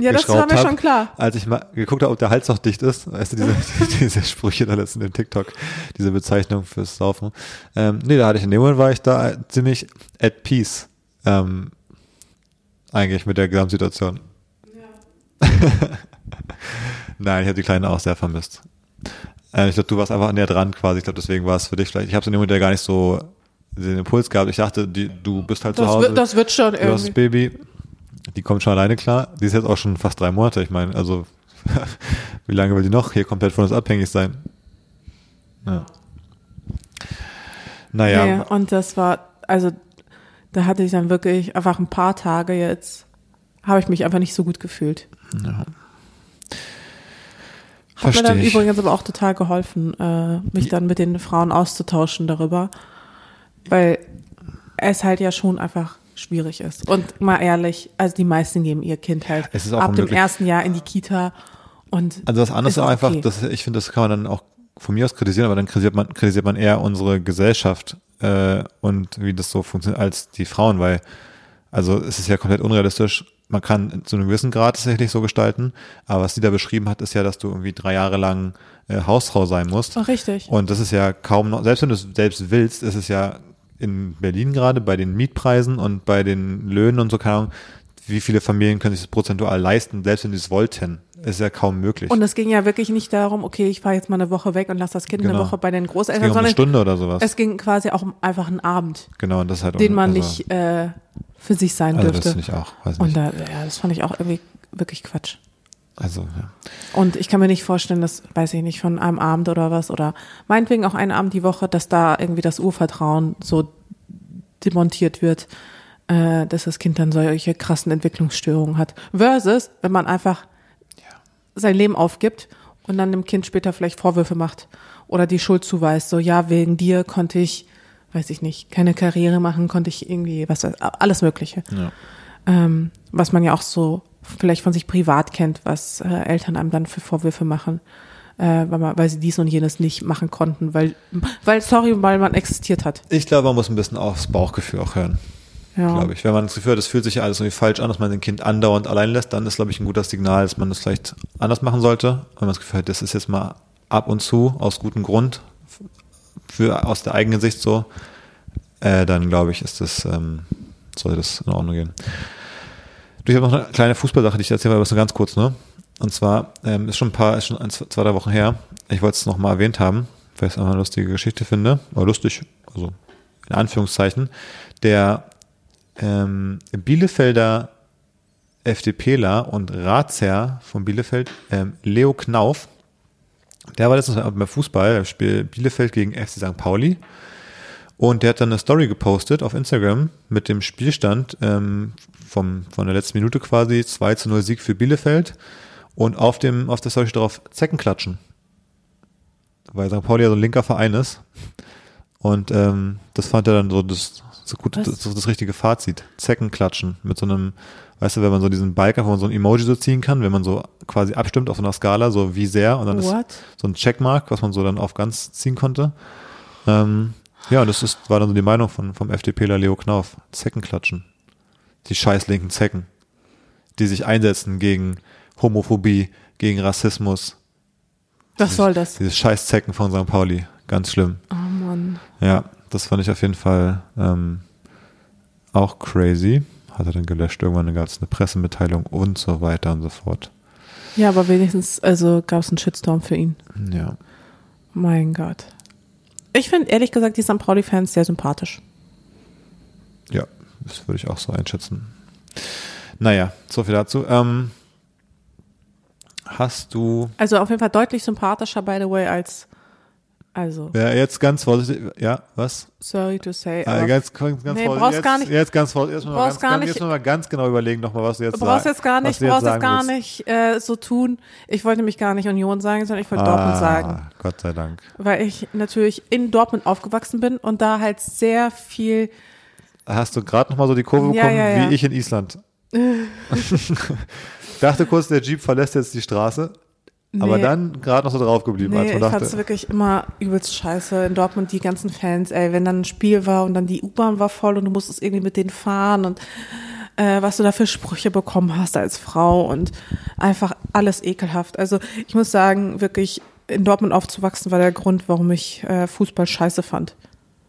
Ja, das war mir hab, schon klar. Als ich mal geguckt habe, ob der Hals noch dicht ist, weißt du, diese, diese Sprüche da letzten in TikTok, diese Bezeichnung fürs Saufen. Ähm, nee, da hatte ich in dem Moment war ich da ziemlich at peace. Ähm, eigentlich mit der Gesamtsituation. Ja. Nein, ich habe die Kleine auch sehr vermisst. Äh, ich glaube, du warst einfach näher dran quasi. Ich glaube, deswegen war es für dich vielleicht. Ich habe es in dem Moment ja gar nicht so den Impuls gehabt. Ich dachte, die, du bist halt das zu Hause. Wird, das wird schon du irgendwie. hast das Baby. Die kommt schon alleine klar. Die ist jetzt auch schon fast drei Monate. Ich meine, also wie lange will die noch hier komplett von uns abhängig sein? Ja. Naja. Ja, und das war, also da hatte ich dann wirklich einfach ein paar Tage jetzt, habe ich mich einfach nicht so gut gefühlt. Ja. Hat mir dann ich. übrigens aber auch total geholfen, äh, mich dann mit den Frauen auszutauschen darüber, weil es halt ja schon einfach schwierig ist. Und mal ehrlich, also die meisten geben ihr Kind halt ab dem ersten Jahr in die Kita und Also das andere ist Ist einfach, okay. das, ich finde, das kann man dann auch von mir aus kritisieren, aber dann kritisiert man, kritisiert man eher unsere Gesellschaft äh, und wie das so funktioniert als die Frauen, weil also es ist ja komplett unrealistisch. Man kann zu einem gewissen Grad tatsächlich so gestalten, aber was sie da beschrieben hat, ist ja, dass du irgendwie drei Jahre lang äh, Hausfrau sein musst. Ach, richtig. Und das ist ja kaum noch, selbst wenn du es selbst willst, ist es ja in Berlin gerade bei den Mietpreisen und bei den Löhnen und so, keine Ahnung, wie viele Familien können sich das prozentual leisten, selbst wenn sie es wollten, ist ja kaum möglich. Und es ging ja wirklich nicht darum, okay, ich fahre jetzt mal eine Woche weg und lasse das Kind eine Genau. Woche bei den es Großeltern, ging um eine Stunde oder sowas. es ging quasi auch um einfach einen Abend, genau, und das halt den man also, nicht äh, für sich sein Also das dürfte. finde ich auch, Und da, ja, das fand ich auch irgendwie wirklich Quatsch. Also, ja. Und ich kann mir nicht vorstellen, dass, weiß ich nicht, von einem Abend oder was oder meinetwegen auch einen Abend die Woche, dass da irgendwie das Urvertrauen so demontiert wird, äh, dass das Kind dann solche krassen Entwicklungsstörungen hat. Versus, wenn man einfach sein Leben aufgibt und dann dem Kind später vielleicht Vorwürfe macht oder die Schuld zuweist. So, ja, wegen dir konnte ich, weiß ich nicht, keine Karriere machen, konnte ich irgendwie, was alles Mögliche. ja. Ähm, was man ja auch so vielleicht von sich privat kennt, was äh, Eltern einem dann für Vorwürfe machen, äh, weil, man, weil sie dies und jenes nicht machen konnten, weil, weil, sorry, weil man existiert hat. Ich glaube, man muss ein bisschen aufs Bauchgefühl auch hören, Ja. glaube ich. Wenn man das Gefühl hat, es fühlt sich ja alles irgendwie falsch an, dass man den Kind andauernd allein lässt, dann ist, glaube ich, ein gutes Signal, dass man das vielleicht anders machen sollte. Wenn man das Gefühl hat, das ist jetzt mal ab und zu aus gutem Grund für aus der eigenen Sicht so, äh, dann glaube ich, ist das, ähm, sollte das in Ordnung gehen. Ich habe noch eine kleine Fußballsache, die ich erzähle, aber das nur ganz kurz, ne? Und zwar ähm, ist schon ein paar, ist schon ein, zwei, drei Wochen her. Ich wollte es noch mal erwähnt haben, weil ich es einfach eine lustige Geschichte finde. Oder lustig, also in Anführungszeichen. Der ähm, Bielefelder FDPler und Ratsherr von Bielefeld, ähm, Leo Knauf, der war letztens beim Fußball, Spiel Bielefeld gegen FC St. Pauli. Und der hat dann eine Story gepostet auf Instagram mit dem Spielstand ähm, vom, von der letzten Minute quasi, 2 zu 0 Sieg für Bielefeld. Und auf dem, auf der Story drauf Zecken klatschen. Weil St. Pauli ja so ein linker Verein ist. Und ähm, das fand er dann so das, so gut, das, so das richtige Fazit. Zecken klatschen mit so einem weißt du, wenn man so diesen Biker, wo man so ein Emoji so ziehen kann, wenn man so quasi abstimmt auf so einer Skala, so wie sehr und dann What? ist so ein Checkmark, was man so dann auf ganz ziehen konnte. Ähm, ja, und das ist, war dann so die Meinung von, vom FDPler Leo Knauf. Zecken klatschen. Die scheiß linken Zecken. Die sich einsetzen gegen Homophobie, gegen Rassismus. Was soll das? Diese scheiß Zecken von St. Pauli. Ganz schlimm. Oh Mann. Ja, das fand ich auf jeden Fall ähm, auch crazy. Hat er dann gelöscht. Irgendwann gab es eine Pressemitteilung und so weiter und so fort. Ja, aber wenigstens, also gab es einen Shitstorm für ihn. Ja. Mein Gott. Ich finde ehrlich gesagt die St. Pauli-Fans sehr sympathisch. Ja, das würde ich auch so einschätzen. Naja, so viel dazu. Ähm, hast du. Also auf jeden Fall deutlich sympathischer, by the way, als, also, Ja, jetzt ganz vorsichtig. Ja, was? sorry to say. Aber ganz, ganz, ganz Nee, vorsichtig. brauchst jetzt, gar nicht- Jetzt ganz vorsichtig. Jetzt, mal brauchst ganz, gar nicht- jetzt mal ganz genau überlegen, nochmal, was du jetzt brauchst sagst. jetzt gar nicht, brauchst jetzt gar willst. nicht äh, so tun. Ich wollte nämlich gar nicht Union sagen, sondern ich wollte Dortmund sagen. Ah, Gott sei Dank. Weil ich natürlich in Dortmund aufgewachsen bin und da halt sehr viel, Hast du gerade nochmal so die Kurve Ja, bekommen, ja, ja. wie ich in Island? dachte kurz, der Jeep verlässt jetzt die Straße, aber Nee. dann gerade noch so drauf geblieben, als nee, man ich fand's dachte, wirklich immer übelst scheiße in Dortmund, die ganzen Fans, ey, wenn dann ein Spiel war und dann die U-Bahn war voll und du musstest irgendwie mit denen fahren und äh, was du da für Sprüche bekommen hast als Frau und einfach alles ekelhaft. Also ich muss sagen, wirklich in Dortmund aufzuwachsen war der Grund, warum ich äh, Fußball scheiße fand.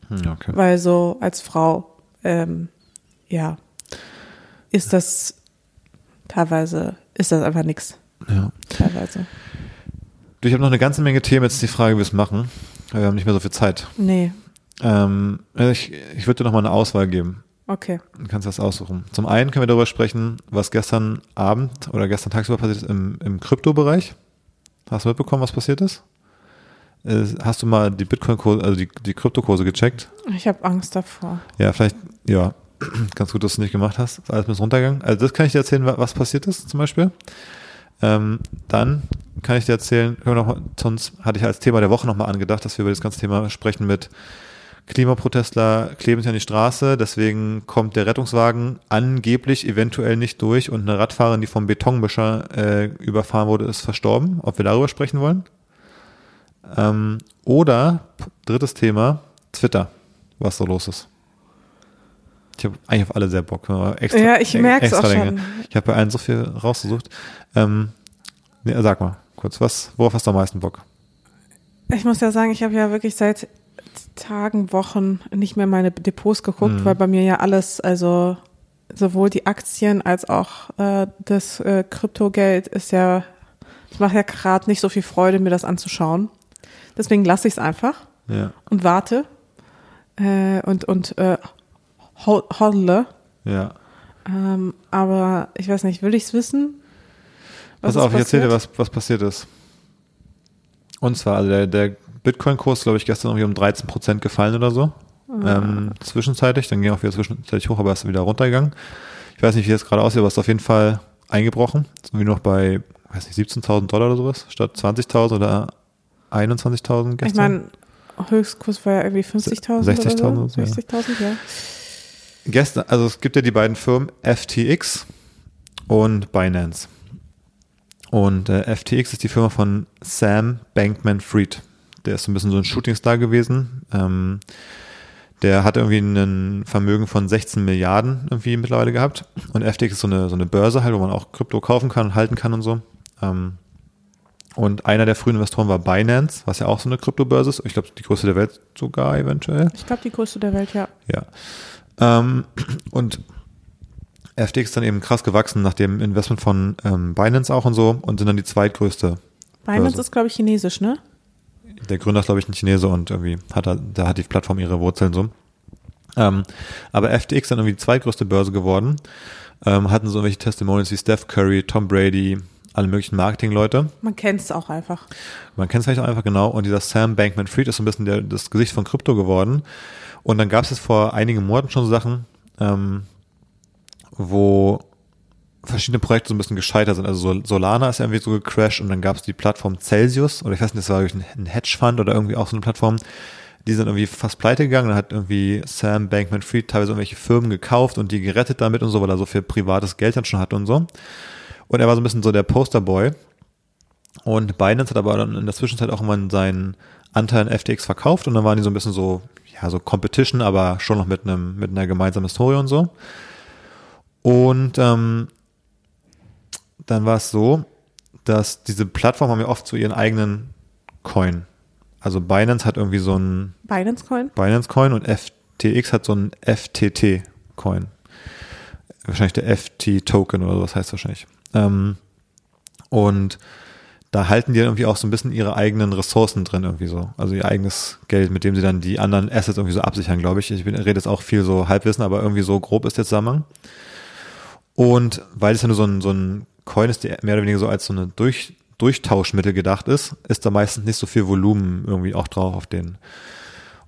Hm, okay. Weil so als Frau, ähm, ja, ist das teilweise, ist das einfach nix. Ja. Teilweise. Du, ich habe noch eine ganze Menge Themen, jetzt ist die Frage, wie wir es machen. Wir haben nicht mehr so viel Zeit. Nee, Ähm, ich ich würde dir noch mal eine Auswahl geben. okay. Du kannst das aussuchen. Zum einen können wir darüber sprechen, was gestern Abend oder gestern tagsüber passiert ist im, im Kryptobereich. Hast du mitbekommen, was passiert ist? Äh, Hast du mal die Bitcoin-Kurse, also die, die Kryptokurse gecheckt? Ich habe Angst davor. Ja, vielleicht, ja, ganz gut, dass du es nicht gemacht hast. Ist alles ein bisschen runtergegangen. Also das kann ich dir erzählen, wa- was passiert ist zum Beispiel. Ähm, dann kann ich dir erzählen, noch, sonst hatte ich als Thema der Woche nochmal angedacht, dass wir über das ganze Thema sprechen mit Klimaprotestler kleben sich an die Straße, deswegen kommt der Rettungswagen angeblich eventuell nicht durch und eine Radfahrerin, die vom Betonmischer äh, überfahren wurde, ist verstorben. Ob wir darüber sprechen wollen? Ähm, oder drittes Thema, Twitter, was so los ist. Ich habe eigentlich auf alle sehr Bock. Extra, Ja, ich e- merk's extra auch Länge. schon. Ich habe bei allen so viel rausgesucht. Ähm, nee, sag mal kurz, was, worauf hast du am meisten Bock? Ich muss ja sagen, ich habe ja wirklich seit Tagen, Wochen nicht mehr meine Depots geguckt, Mhm. weil bei mir ja alles, also sowohl die Aktien als auch äh, das äh, Kryptogeld ist ja, es macht ja gerade nicht so viel Freude, mir das anzuschauen. Deswegen lasse ich es einfach Ja, und warte äh, und und äh, hodle. ja. Ähm, aber ich weiß nicht, will ich es wissen? Pass ist auf, ich erzähle dir, was, was passiert ist. Und zwar, also der, der Bitcoin-Kurs, glaube ich, gestern irgendwie um 13 Prozent gefallen oder so. Ähm, zwischenzeitlich, dann ging auch wieder zwischenzeitlich hoch, aber ist wieder runtergegangen. Ich weiß nicht, wie es gerade aussieht, aber es ist auf jeden Fall eingebrochen. Ist irgendwie noch bei, weiß nicht, 17.000 Dollar oder sowas, statt 20.000 oder 21.000 gestern. Ich meine, Höchstkurs war ja irgendwie 50.000 60.000 oder so. so, ja. 60.000, ja. Gestern, also es gibt ja die beiden Firmen FTX und Binance. Und äh, FTX ist die Firma von Sam Bankman-Fried. Der ist so ein bisschen so ein Shootingstar gewesen. Ähm, der hat irgendwie ein Vermögen von 16 Milliarden irgendwie mittlerweile gehabt. Und FTX ist so eine, so eine Börse halt, wo man auch Krypto kaufen kann und halten kann und so. Ähm, und einer der frühen Investoren war Binance, was ja auch so eine Kryptobörse ist. Ich glaube, die größte der Welt sogar eventuell. Ich glaube, die größte der Welt, ja. Ja. Ähm, und FTX ist dann eben krass gewachsen nach dem Investment von ähm, Binance auch und so und sind dann die zweitgrößte. Binance Börse. ist, glaube ich, chinesisch, ne? Der Gründer ist, glaube ich, ein Chinese und irgendwie hat er, da hat die Plattform ihre Wurzeln so. Ähm, aber FTX dann irgendwie die zweitgrößte Börse geworden. Ähm, hatten so irgendwelche Testimonials wie Steph Curry, Tom Brady, alle möglichen Marketingleute. Man kennt es auch einfach. Man kennt es vielleicht auch einfach genau. Und dieser Sam Bankman-Fried ist so ein bisschen der, das Gesicht von Krypto geworden. Und dann gab es jetzt vor einigen Monaten schon Sachen, ähm, wo verschiedene Projekte so ein bisschen gescheitert sind. Also Sol- Solana ist irgendwie so gecrashed und dann gab es die Plattform Celsius oder ich weiß nicht, das war ich, ein Hedgefund oder irgendwie auch so eine Plattform, die sind irgendwie fast pleite gegangen. Dann hat irgendwie Sam Bankman Fried teilweise irgendwelche Firmen gekauft und die gerettet damit und so, weil er so viel privates Geld dann schon hatte und so. Und er war so ein bisschen so der Posterboy. Und Binance hat aber dann in der Zwischenzeit auch immer seinen Anteil in FTX verkauft und dann waren die so ein bisschen so, ja, so Competition, aber schon noch mit einem, mit einer gemeinsamen Historie und so. Und ähm, dann war es so, dass diese Plattformen haben ja oft so ihren eigenen Coin. Also Binance hat irgendwie so ein Binance Coin? Binance Coin und FTX hat so ein FTT Coin. Wahrscheinlich der FT Token oder was heißt wahrscheinlich. Ähm, und da halten die irgendwie auch so ein bisschen ihre eigenen Ressourcen drin irgendwie so. Also ihr eigenes Geld, mit dem sie dann die anderen Assets irgendwie so absichern, glaube ich. Ich rede jetzt auch viel so Halbwissen, aber irgendwie so grob ist der Zusammenhang. Und weil es ja nur so ein, so ein Coin ist, der mehr oder weniger so als so eine Durch, Durchtauschmittel gedacht ist, ist da meistens nicht so viel Volumen irgendwie auch drauf auf den.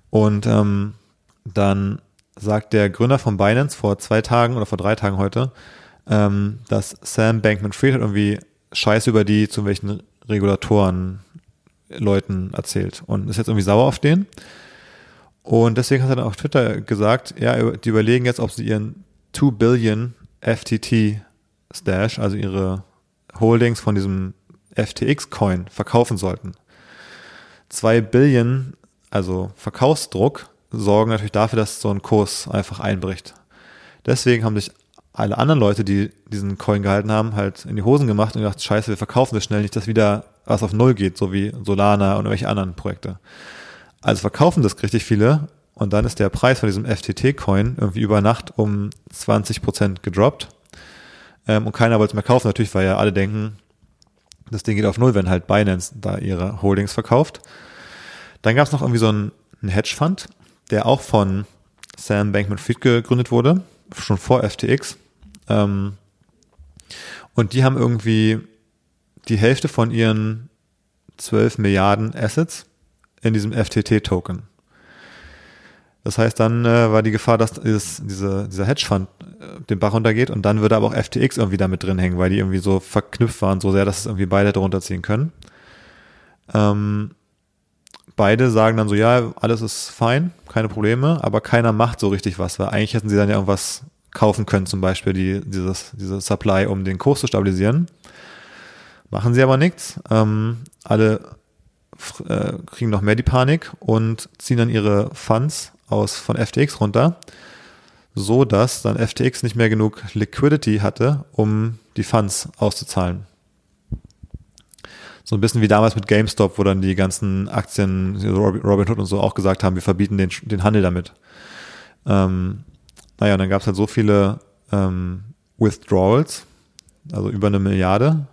Und ähm, dann sagt der Gründer von Binance vor zwei Tagen oder vor drei Tagen heute, ähm, dass Sam Bankman-Fried hat irgendwie Scheiße über die zu welchen Regulatoren Leuten erzählt und ist jetzt irgendwie sauer auf den. Und deswegen hat er dann auf Twitter gesagt, ja, die überlegen jetzt, ob sie ihren 2 Billion FTT Stash, also ihre Holdings von diesem FTX-Coin verkaufen sollten. 2 Billion, also Verkaufsdruck, sorgen natürlich dafür, dass so ein Kurs einfach einbricht. Deswegen haben sich alle anderen Leute, die diesen Coin gehalten haben, halt in die Hosen gemacht und gedacht, scheiße, wir verkaufen das schnell, nicht, dass wieder was auf Null geht, so wie Solana und irgendwelche anderen Projekte. Also verkaufen das richtig viele und dann ist der Preis von diesem FTT-Coin irgendwie über Nacht um 20 Prozent gedroppt ähm, und keiner wollte es mehr kaufen, natürlich, weil ja alle denken, das Ding geht auf Null, wenn halt Binance da ihre Holdings verkauft. Dann gab es noch irgendwie so einen, einen Hedgefonds, der auch von Sam Bankman-Fried gegründet wurde, schon vor FTX. Ähm, und die haben irgendwie die Hälfte von ihren 12 Milliarden Assets in diesem FTT-Token. Das heißt, dann äh, war die Gefahr, dass dieses, diese, dieser Hedgefonds äh, den Bach runtergeht und dann würde aber auch FTX irgendwie damit drin hängen, weil die irgendwie so verknüpft waren, so sehr, dass es irgendwie beide drunter ziehen können. Ähm, beide sagen dann so, ja, alles ist fein, keine Probleme, aber keiner macht so richtig was, weil eigentlich hätten sie dann ja irgendwas kaufen können, zum Beispiel die, dieses, diese Supply, um den Kurs zu stabilisieren. Machen sie aber nichts. Ähm, alle äh, kriegen noch mehr die Panik und ziehen dann ihre Funds aus von FTX runter, so dass dann FTX nicht mehr genug Liquidity hatte, um die Funds auszuzahlen. So ein bisschen wie damals mit GameStop, wo dann die ganzen Aktien, Robinhood und so auch gesagt haben, wir verbieten den, den Handel damit. Ähm, naja, und dann gab es halt so viele ähm, Withdrawals, also über eine Milliarde.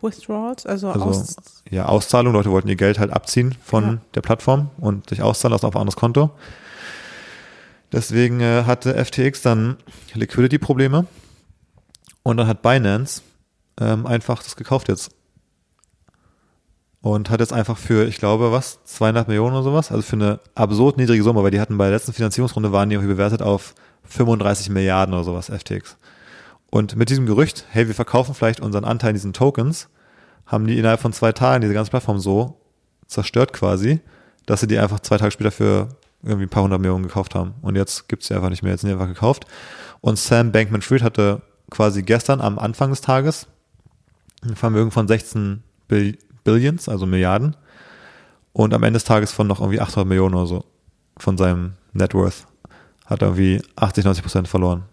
Withdrawals, also, also aus ja, Auszahlung. Leute wollten ihr Geld halt abziehen von ja. der Plattform und sich auszahlen lassen auf ein anderes Konto. Deswegen äh, hatte FTX dann Liquidity-Probleme und dann hat Binance ähm, einfach das gekauft jetzt. Und hat jetzt einfach für, ich glaube, was, zweieinhalb Millionen oder sowas, also für eine absurd niedrige Summe, weil die hatten bei der letzten Finanzierungsrunde waren die irgendwie bewertet auf 35 Milliarden oder sowas, FTX. Und mit diesem Gerücht, hey, wir verkaufen vielleicht unseren Anteil in diesen Tokens, haben die innerhalb von zwei Tagen diese ganze Plattform so zerstört quasi, dass sie die einfach zwei Tage später für irgendwie ein paar hundert Millionen gekauft haben. Und jetzt gibt's die einfach nicht mehr, jetzt sind die einfach gekauft. Und Sam Bankman-Fried hatte quasi gestern am Anfang des Tages ein Vermögen von 16 Bill Billions, also Milliarden. Und am Ende des Tages von noch irgendwie 800 Millionen oder so von seinem Net Worth. Hat irgendwie 80, 90 Prozent verloren.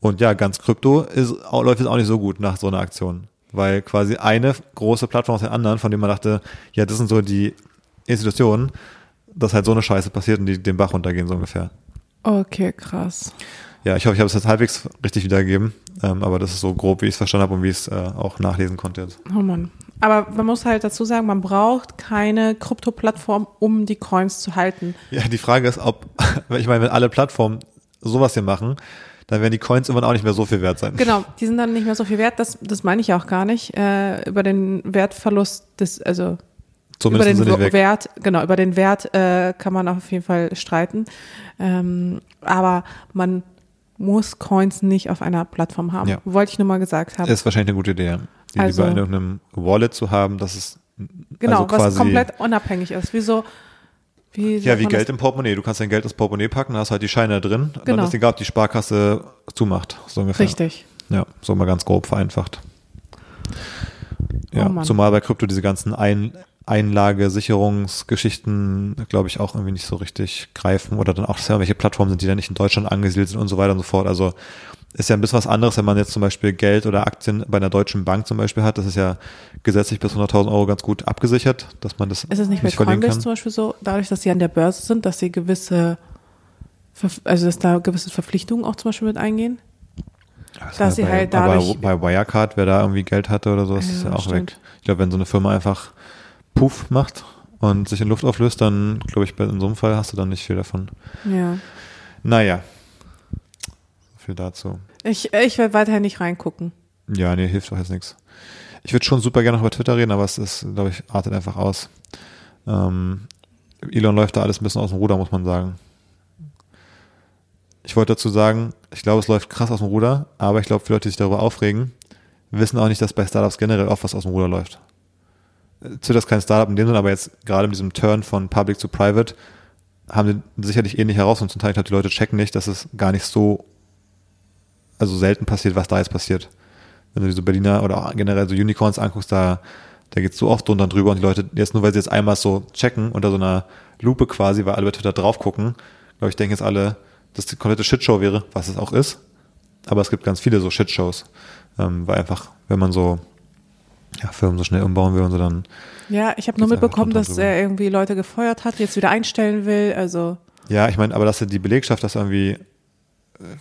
Und ja, ganz Krypto ist, läuft jetzt auch nicht so gut nach so einer Aktion. Weil quasi eine große Plattform aus den anderen, von dem man dachte, ja, das sind so die Institutionen, dass halt so eine Scheiße passiert und die den Bach runtergehen, so ungefähr. Okay, krass. Ja, ich hoffe, ich habe es jetzt halbwegs richtig wiedergegeben, ähm, aber das ist so grob, wie ich es verstanden habe und wie ich es äh, auch nachlesen konnte jetzt. Oh Mann. Aber man muss halt dazu sagen, man braucht keine Krypto-Plattform, um die Coins zu halten. Ja, die Frage ist, ob, ich meine, wenn alle Plattformen sowas hier machen, dann werden die Coins irgendwann auch nicht mehr so viel wert sein. Genau, die sind dann nicht mehr so viel wert. Das, das meine ich auch gar nicht. Äh, über den Wertverlust des, also Zumindest über den Wert, genau, über den Wert äh, kann man auf jeden Fall streiten. Ähm, aber man muss Coins nicht auf einer Plattform haben. Ja. Wollte ich nur mal gesagt haben. Ist wahrscheinlich eine gute Idee, die also, lieber in irgendeinem Wallet zu haben, dass es genau, also was komplett unabhängig ist. Wieso Wie Ja, wie Geld im Portemonnaie. Du kannst dein Geld ins Portemonnaie packen, da hast halt die Scheine drin. Dann Genau. ist egal, ob die Sparkasse zumacht. So ungefähr. Richtig. Ja, so mal ganz grob vereinfacht. Ja, Oh zumal bei Krypto diese ganzen Ein Einlagesicherungsgeschichten, glaube ich, auch irgendwie nicht so richtig greifen oder dann auch welche Plattformen sind, die dann nicht in Deutschland angesiedelt sind und so weiter und so fort. Also ist ja ein bisschen was anderes, wenn man jetzt zum Beispiel Geld oder Aktien bei einer deutschen Bank zum Beispiel hat. Das ist ja gesetzlich bis 100.000 Euro ganz gut abgesichert, dass man das Ist es nicht bei verlieren Coinbase zum Beispiel so, dadurch, dass sie an der Börse sind, dass sie gewisse, also dass da gewisse Verpflichtungen auch zum Beispiel mit eingehen? Das dass sie bei, halt dadurch- bei Wirecard, wer da irgendwie Geld hatte oder so, das ist Ja, ja auch stimmt. weg. Ich glaube, wenn so eine Firma einfach Puff macht und sich in Luft auflöst, dann glaube ich, bei- in so einem Fall hast du dann nicht viel davon. Ja. Naja. Viel dazu. Ich, ich werde weiterhin nicht reingucken. Ja, nee, hilft doch jetzt nichts. Ich würde schon super gerne noch über Twitter reden, aber es ist, glaube ich, artet einfach aus. Ähm, Elon läuft da alles ein bisschen aus dem Ruder, muss man sagen. Ich wollte dazu sagen, ich glaube, es läuft krass aus dem Ruder, aber ich glaube, viele Leute, die sich darüber aufregen, wissen auch nicht, dass bei Startups generell oft was aus dem Ruder läuft. Twitter ist kein Startup in dem Sinne, aber jetzt gerade mit diesem Turn von Public zu Private haben die sicherlich ähnliche Herausforderungen. Zum Teil, ich glaube, die Leute checken nicht, dass es gar nicht so, also selten passiert, was da jetzt passiert. Wenn du diese Berliner oder auch generell so Unicorns anguckst, da, da geht's so oft drunter und drüber und die Leute, jetzt nur weil sie jetzt einmal so checken, unter so einer Lupe quasi, weil alle bei Twitter drauf gucken, glaube ich, denken jetzt alle, dass die komplette Shitshow wäre, was es auch ist. Aber es gibt ganz viele so Shitshows, ähm, weil einfach, wenn man so ja, Firmen so schnell umbauen will und so, dann Ja, ich habe nur mitbekommen, dass er irgendwie Leute gefeuert hat, jetzt wieder einstellen will. Also Ja, ich meine, aber dass er die Belegschaft, dass irgendwie,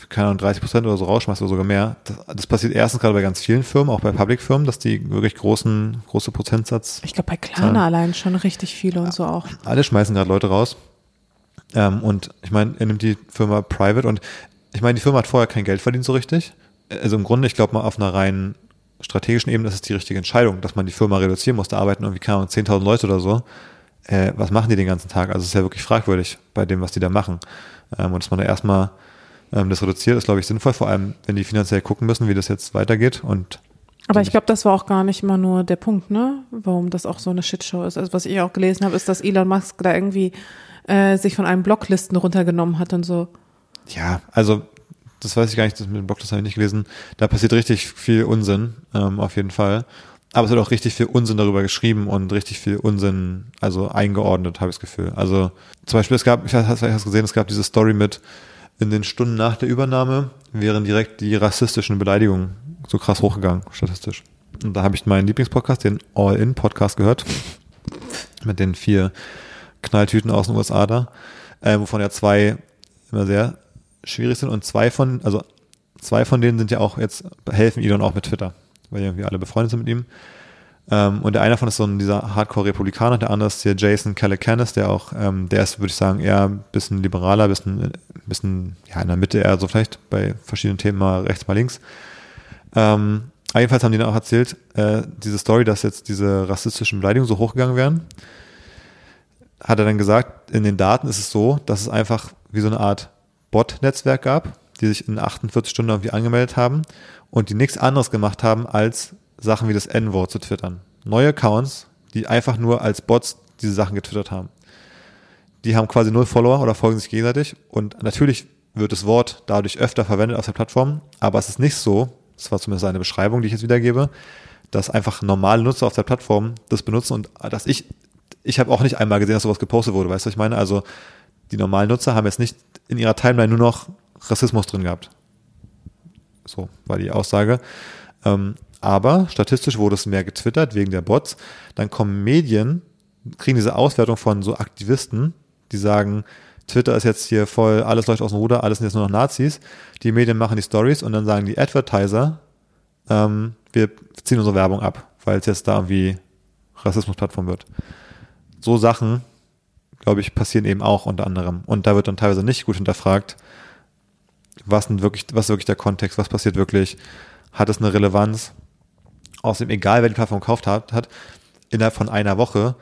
keine Ahnung, 30 Prozent oder so rausschmeißt oder sogar mehr, das, das passiert erstens gerade bei ganz vielen Firmen, auch bei Public-Firmen, dass die wirklich großen, große Prozentsatz, ich glaube bei Klarna Zahlen. allein schon richtig viele und so auch. alle schmeißen gerade Leute raus. Ähm, und ich meine, er nimmt die Firma private und ich meine, die Firma hat vorher kein Geld verdient so richtig. Also im Grunde, ich glaube mal auf einer rein strategischen Ebene ist es die richtige Entscheidung, dass man die Firma reduzieren muss. Da arbeiten irgendwie, keine Ahnung, 10.000 Leute oder so. Äh, was machen die den ganzen Tag? Also es ist ja wirklich fragwürdig bei dem, was die da machen. Ähm, und dass man da erstmal ähm, das reduziert, ist, glaube ich, sinnvoll, vor allem, wenn die finanziell gucken müssen, wie das jetzt weitergeht. Und Aber ich glaube, das war auch gar nicht immer nur der Punkt, ne? Warum das auch so eine Shitshow ist. Also was ich auch gelesen habe, ist, dass Elon Musk da irgendwie äh, sich von einem Blocklisten runtergenommen hat und so. Ja, also das weiß ich gar nicht, das mit dem das habe ich nicht gelesen. Da passiert richtig viel Unsinn, ähm, auf jeden Fall. Aber es wird auch richtig viel Unsinn darüber geschrieben und richtig viel Unsinn, also eingeordnet, habe ich das Gefühl. Also zum Beispiel, es gab, ich weiß, hast du gesehen, es gab diese Story mit, in den Stunden nach der Übernahme wären direkt die rassistischen Beleidigungen so krass hochgegangen, statistisch. Und da habe ich meinen Lieblingspodcast, den All-In-Podcast gehört, mit den vier Knalltüten aus den USA da, äh, wovon ja zwei immer sehr schwierig sind und zwei von, also zwei von denen sind ja auch jetzt, helfen Elon auch mit Twitter, weil die irgendwie alle befreundet sind mit ihm. Ähm, und der eine davon ist so ein, dieser Hardcore-Republikaner, der andere ist hier Jason Calacanis, der auch, ähm, der ist, würde ich sagen, eher ein bisschen liberaler, ein bisschen, bisschen, ja, in der Mitte eher so vielleicht bei verschiedenen Themen mal rechts, mal links. Ähm, jedenfalls haben die dann auch erzählt, äh, diese Story, dass jetzt diese rassistischen Beleidigungen so hochgegangen wären, hat er dann gesagt, in den Daten ist es so, dass es einfach wie so eine Art Bot-Netzwerk gab, die sich in 48 Stunden irgendwie angemeldet haben und die nichts anderes gemacht haben, als Sachen wie das N-Wort zu twittern. Neue Accounts, die einfach nur als Bots diese Sachen getwittert haben. Die haben quasi null Follower oder folgen sich gegenseitig und natürlich wird das Wort dadurch öfter verwendet auf der Plattform, aber es ist nicht so, das war zumindest eine Beschreibung, die ich jetzt wiedergebe, dass einfach normale Nutzer auf der Plattform das benutzen und dass ich, ich habe auch nicht einmal gesehen, dass sowas gepostet wurde, weißt du, was ich meine? Also die normalen Nutzer haben jetzt nicht in ihrer Timeline nur noch Rassismus drin gehabt. So war die Aussage. Ähm, aber statistisch wurde es mehr getwittert wegen der Bots. Dann kommen Medien, kriegen diese Auswertung von so Aktivisten, die sagen, Twitter ist jetzt hier voll, alles läuft aus dem Ruder, alles sind jetzt nur noch Nazis. Die Medien machen die Stories und dann sagen die Advertiser, ähm, wir ziehen unsere Werbung ab, weil es jetzt da irgendwie Rassismusplattform wird. So Sachen, glaube ich, passieren eben auch unter anderem. Und da wird dann teilweise nicht gut hinterfragt, was denn wirklich, was ist wirklich der Kontext, was passiert wirklich, hat es eine Relevanz? Außerdem, egal wer die Plattform gekauft hat, hat, innerhalb von einer Woche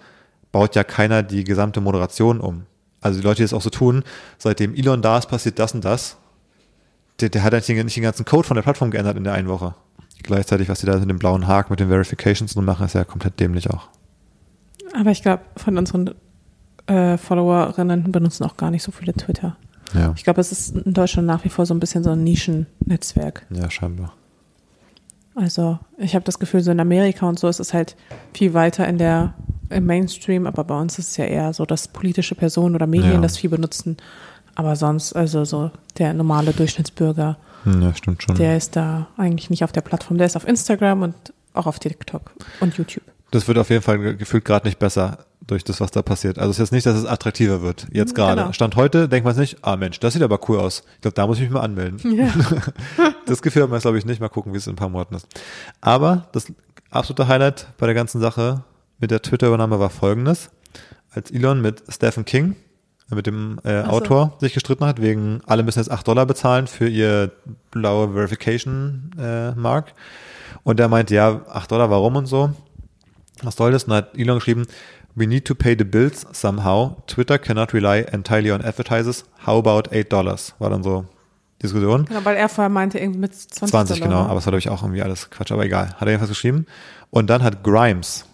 baut ja keiner die gesamte Moderation um. Also die Leute, die das auch so tun, seitdem Elon da ist, passiert das und das. Der, der hat eigentlich nicht den ganzen Code von der Plattform geändert in der einen Woche. Gleichzeitig, was die da mit dem blauen Haken, mit den Verifications und machen, ist ja komplett dämlich auch. Aber ich glaube, von unseren äh, Followerinnen benutzen auch gar nicht so viele Twitter. Ja, Ich glaube, es ist in Deutschland nach wie vor so ein bisschen so ein Nischennetzwerk. ja, scheinbar. Also ich habe das Gefühl, so in Amerika und so ist es halt viel weiter in der im Mainstream, aber bei uns ist es ja eher so, dass politische Personen oder Medien Ja. das viel benutzen. Aber sonst, also so der normale Durchschnittsbürger, Hm, Ja, stimmt schon. der ist da eigentlich nicht auf der Plattform. Der ist auf Instagram und auch auf TikTok und YouTube. Das wird auf jeden Fall ge- gefühlt gerade nicht besser durch das, was da passiert. Also es ist jetzt nicht, dass es attraktiver wird. Jetzt gerade. Genau. Stand heute, denkt man sich nicht, ah Mensch, das sieht aber cool aus. Ich glaube, da muss ich mich mal anmelden. Ja. Das Gefühl hat man jetzt, glaube ich, nicht. Mal gucken, wie es in ein paar Monaten ist. Aber das absolute Highlight bei der ganzen Sache mit der Twitter-Übernahme war folgendes. Als Elon mit Stephen King, äh, mit dem äh, so. Autor, sich gestritten hat, wegen alle müssen jetzt 8 Dollar bezahlen für ihr blaue Verification-Mark. und der meinte, ja, 8 Dollar, warum und so. Was soll das? Und dann hat Elon geschrieben, we need to pay the bills somehow. Twitter cannot rely entirely on advertisers. How about 8 Dollars? War dann so Diskussion. Genau, weil er vorher meinte, irgendwie mit 20, 20, Dollar. genau, aber es war, glaube ich, auch irgendwie alles Quatsch, aber egal. Hat er jedenfalls geschrieben. Und dann hat Grimes,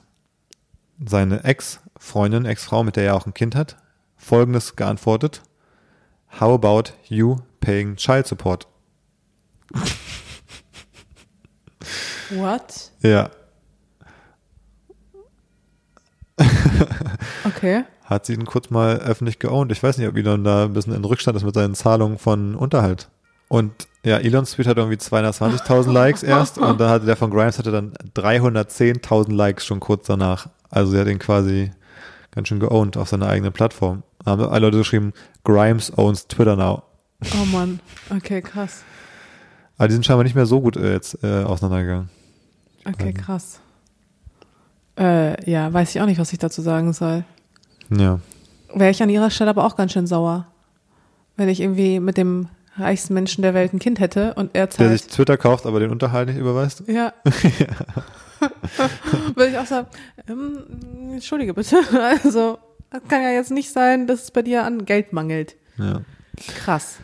seine Ex-Freundin, Ex-Frau, mit der er auch ein Kind hat, folgendes geantwortet. How about you paying child support? What? Ja, Okay. hat sie ihn kurz mal öffentlich geowned. Ich weiß nicht, ob Elon da ein bisschen in Rückstand ist mit seinen Zahlungen von Unterhalt. Und ja, Elons Tweet hat irgendwie 220.000 Likes erst und dann hatte der von Grimes hatte dann 310.000 Likes schon kurz danach. Also sie hat ihn quasi ganz schön geowned auf seiner eigenen Plattform. Da haben alle Leute geschrieben, Grimes owns Twitter now. Oh Mann. Okay, krass. Aber die sind scheinbar nicht mehr so gut äh, jetzt äh, auseinandergegangen. Okay, krass. Äh, ja, weiß ich auch nicht, was ich dazu sagen soll. Ja. Wäre ich an ihrer Stelle aber auch ganz schön sauer. Wenn ich irgendwie mit dem reichsten Menschen der Welt ein Kind hätte und er Der zahlt. sich Twitter kauft, aber den Unterhalt nicht überweist. Ja. Würde ich auch sagen, ähm, entschuldige bitte. Also, das kann ja jetzt nicht sein, dass es bei dir an Geld mangelt. Ja. Krass.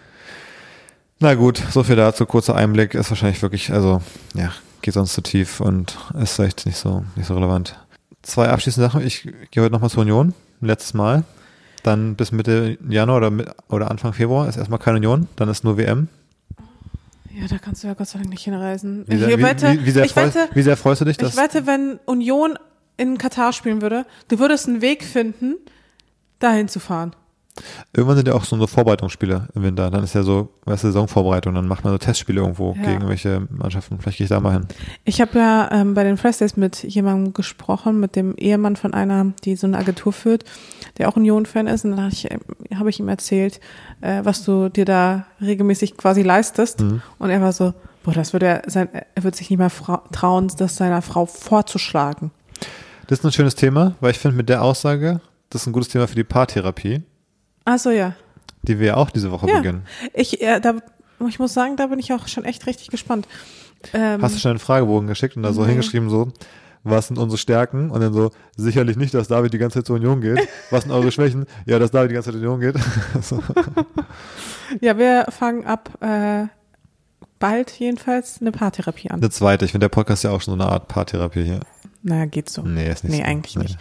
Na gut, so viel dazu. Kurzer Einblick ist wahrscheinlich wirklich, also, ja, geht sonst zu tief und ist echt nicht so, nicht so relevant. Zwei abschließende Sachen. Ich gehe heute nochmal zur Union. Letztes Mal. Dann bis Mitte Januar oder, oder Anfang Februar ist erstmal keine Union. Dann ist nur WM. Ja, da kannst du ja Gott sei Dank nicht hinreisen. Wie ich sehr, wie, wette, wie, wie, sehr, ich freust, wette, wie sehr freust du dich, ich dass wette, wenn Union in Katar spielen würde, du würdest einen Weg finden, dahin zu fahren. Irgendwann sind ja auch so eine Vorbereitungsspiele im Winter. Dann ist ja so, weißt du, Saisonvorbereitung. Dann macht man so Testspiele irgendwo Ja. gegen irgendwelche Mannschaften. Vielleicht gehe ich da mal hin. Ich habe ja ähm, bei den Fresh Days mit jemandem gesprochen, mit dem Ehemann von einer, die so eine Agentur führt, der auch Union-Fan ist. Und dann habe ich, ähm, hab ich ihm erzählt, äh, was du dir da regelmäßig quasi leistest. Und er war so, boah, das würde er, sein, er würde sich nicht fra- trauen, das seiner Frau vorzuschlagen. Das ist ein schönes Thema, weil ich finde mit der Aussage, das ist ein gutes Thema für die Paartherapie, Ach so, ja. die wir ja auch diese Woche Ja. beginnen. Ich, äh, da, ich muss sagen, da bin ich auch schon echt richtig gespannt. Ähm, Hast du schon einen Fragebogen geschickt und da so Nee. hingeschrieben so, was sind unsere Stärken? Und dann so, sicherlich nicht, dass David die ganze Zeit zur Union geht. Was sind eure Schwächen? Ja, dass David die ganze Zeit zur Union geht. so. ja, wir fangen ab äh, bald jedenfalls eine Paartherapie an. Eine zweite, ich finde der Podcast ja auch schon so eine Art Paartherapie hier. Naja, geht so. Nee, ist nicht Nee, so. eigentlich Nee. nicht.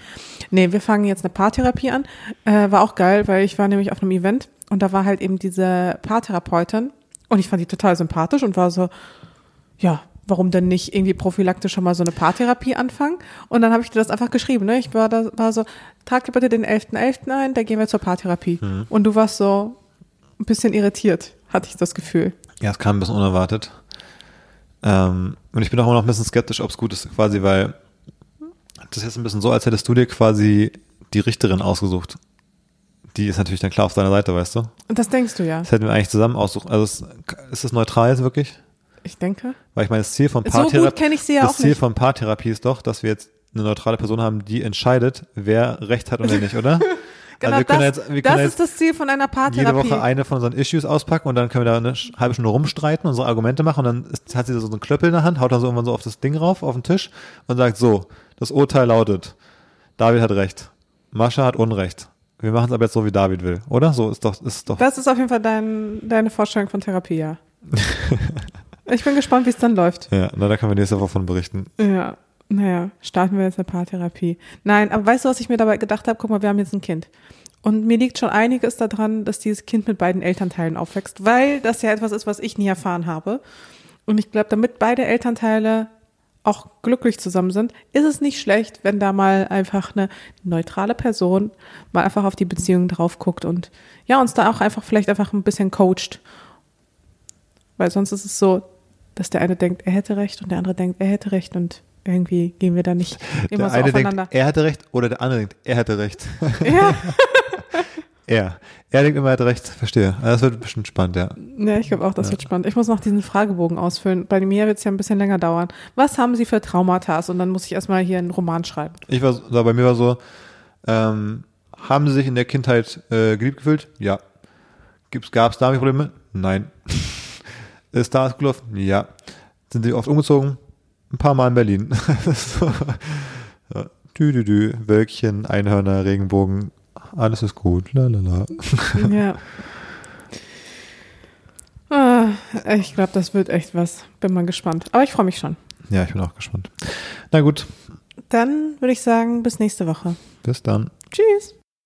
Nee, wir fangen jetzt eine Paartherapie an. Äh, war auch geil, weil ich war nämlich auf einem Event und da war halt eben diese Paartherapeutin und ich fand die total sympathisch und war so, ja, warum denn nicht irgendwie prophylaktisch schon mal so eine Paartherapie anfangen? Und dann habe ich dir das einfach geschrieben, ne? Ich war da, war so, trag dir bitte den 11.11. ein, da gehen wir zur Paartherapie. Mhm. Und du warst so ein bisschen irritiert, hatte ich das Gefühl. Ja, es kam ein bisschen unerwartet. Ähm, und ich bin auch immer noch ein bisschen skeptisch, ob es gut ist, quasi, weil das ist jetzt ein bisschen so, als hättest du dir quasi die Richterin ausgesucht. Die ist natürlich dann klar auf deiner Seite, weißt du? Und das denkst du ja. Das hätten wir eigentlich zusammen aussuchen. Also es, ist das neutral jetzt wirklich? Ich denke. Weil ich meine, das Ziel von So Paartherapie, sie ja das Ziel nicht. von Paartherapie ist doch, dass wir jetzt eine neutrale Person haben, die entscheidet, wer Recht hat und wer nicht, oder? Genau, also wir das, jetzt, wir das ist das Ziel von einer jede Paartherapie. Woche eine von unseren Issues auspacken und dann können wir da eine halbe Stunde rumstreiten, unsere Argumente machen und dann ist, hat sie so einen Klöppel in der Hand, haut dann so irgendwann so auf das Ding rauf, auf den Tisch und sagt so, das Urteil lautet, David hat Recht, Mascha hat Unrecht. Wir machen es aber jetzt so, wie David will, oder? So ist doch, ist doch. Das ist auf jeden Fall dein, deine Vorstellung von Therapie, ja. ich bin gespannt, wie es dann läuft. Ja, na, da können wir nächste Woche von berichten. Ja, naja, starten wir jetzt eine Paartherapie. Nein, aber weißt du, was ich mir dabei gedacht habe? Guck mal, wir haben jetzt ein Kind. Und mir liegt schon einiges daran, dass dieses Kind mit beiden Elternteilen aufwächst, weil das ja etwas ist, was ich nie erfahren habe. Und ich glaube, damit beide Elternteile auch glücklich zusammen sind, ist es nicht schlecht, wenn da mal einfach eine neutrale Person mal einfach auf die Beziehung drauf guckt und ja, uns da auch einfach vielleicht einfach ein bisschen coacht. Weil sonst ist es so, dass der eine denkt, er hätte recht und der andere denkt, er hätte recht und irgendwie gehen wir da nicht immer der so eine aufeinander. denkt, er hatte recht oder der andere denkt, er hatte recht. ja. er. Er denkt immer, er hat recht. Verstehe. Also Das wird bestimmt spannend, ja. ja, ich glaube auch, das wird spannend. Ich muss noch diesen Fragebogen ausfüllen. Bei mir wird es ja ein bisschen länger dauern. Was haben Sie für Traumata? Und dann muss ich erstmal hier einen Roman schreiben. Ich war, so- bei mir war so, ähm, haben Sie sich in der Kindheit äh, geliebt gefühlt? Ja. Gab es da Probleme? Nein. Ist da alles gelaufen? Ja. Sind Sie oft umgezogen? Ein paar Mal in Berlin. so. ja. Dü, dü, dü. Wölkchen, Einhörner, Regenbogen. Alles ist gut. Lalala. Ja. Ah, ich glaube, das wird echt was. Bin mal gespannt. Aber ich freue mich schon. Ja, ich bin auch gespannt. Na gut. Dann würde ich sagen, bis nächste Woche. Bis dann. Tschüss.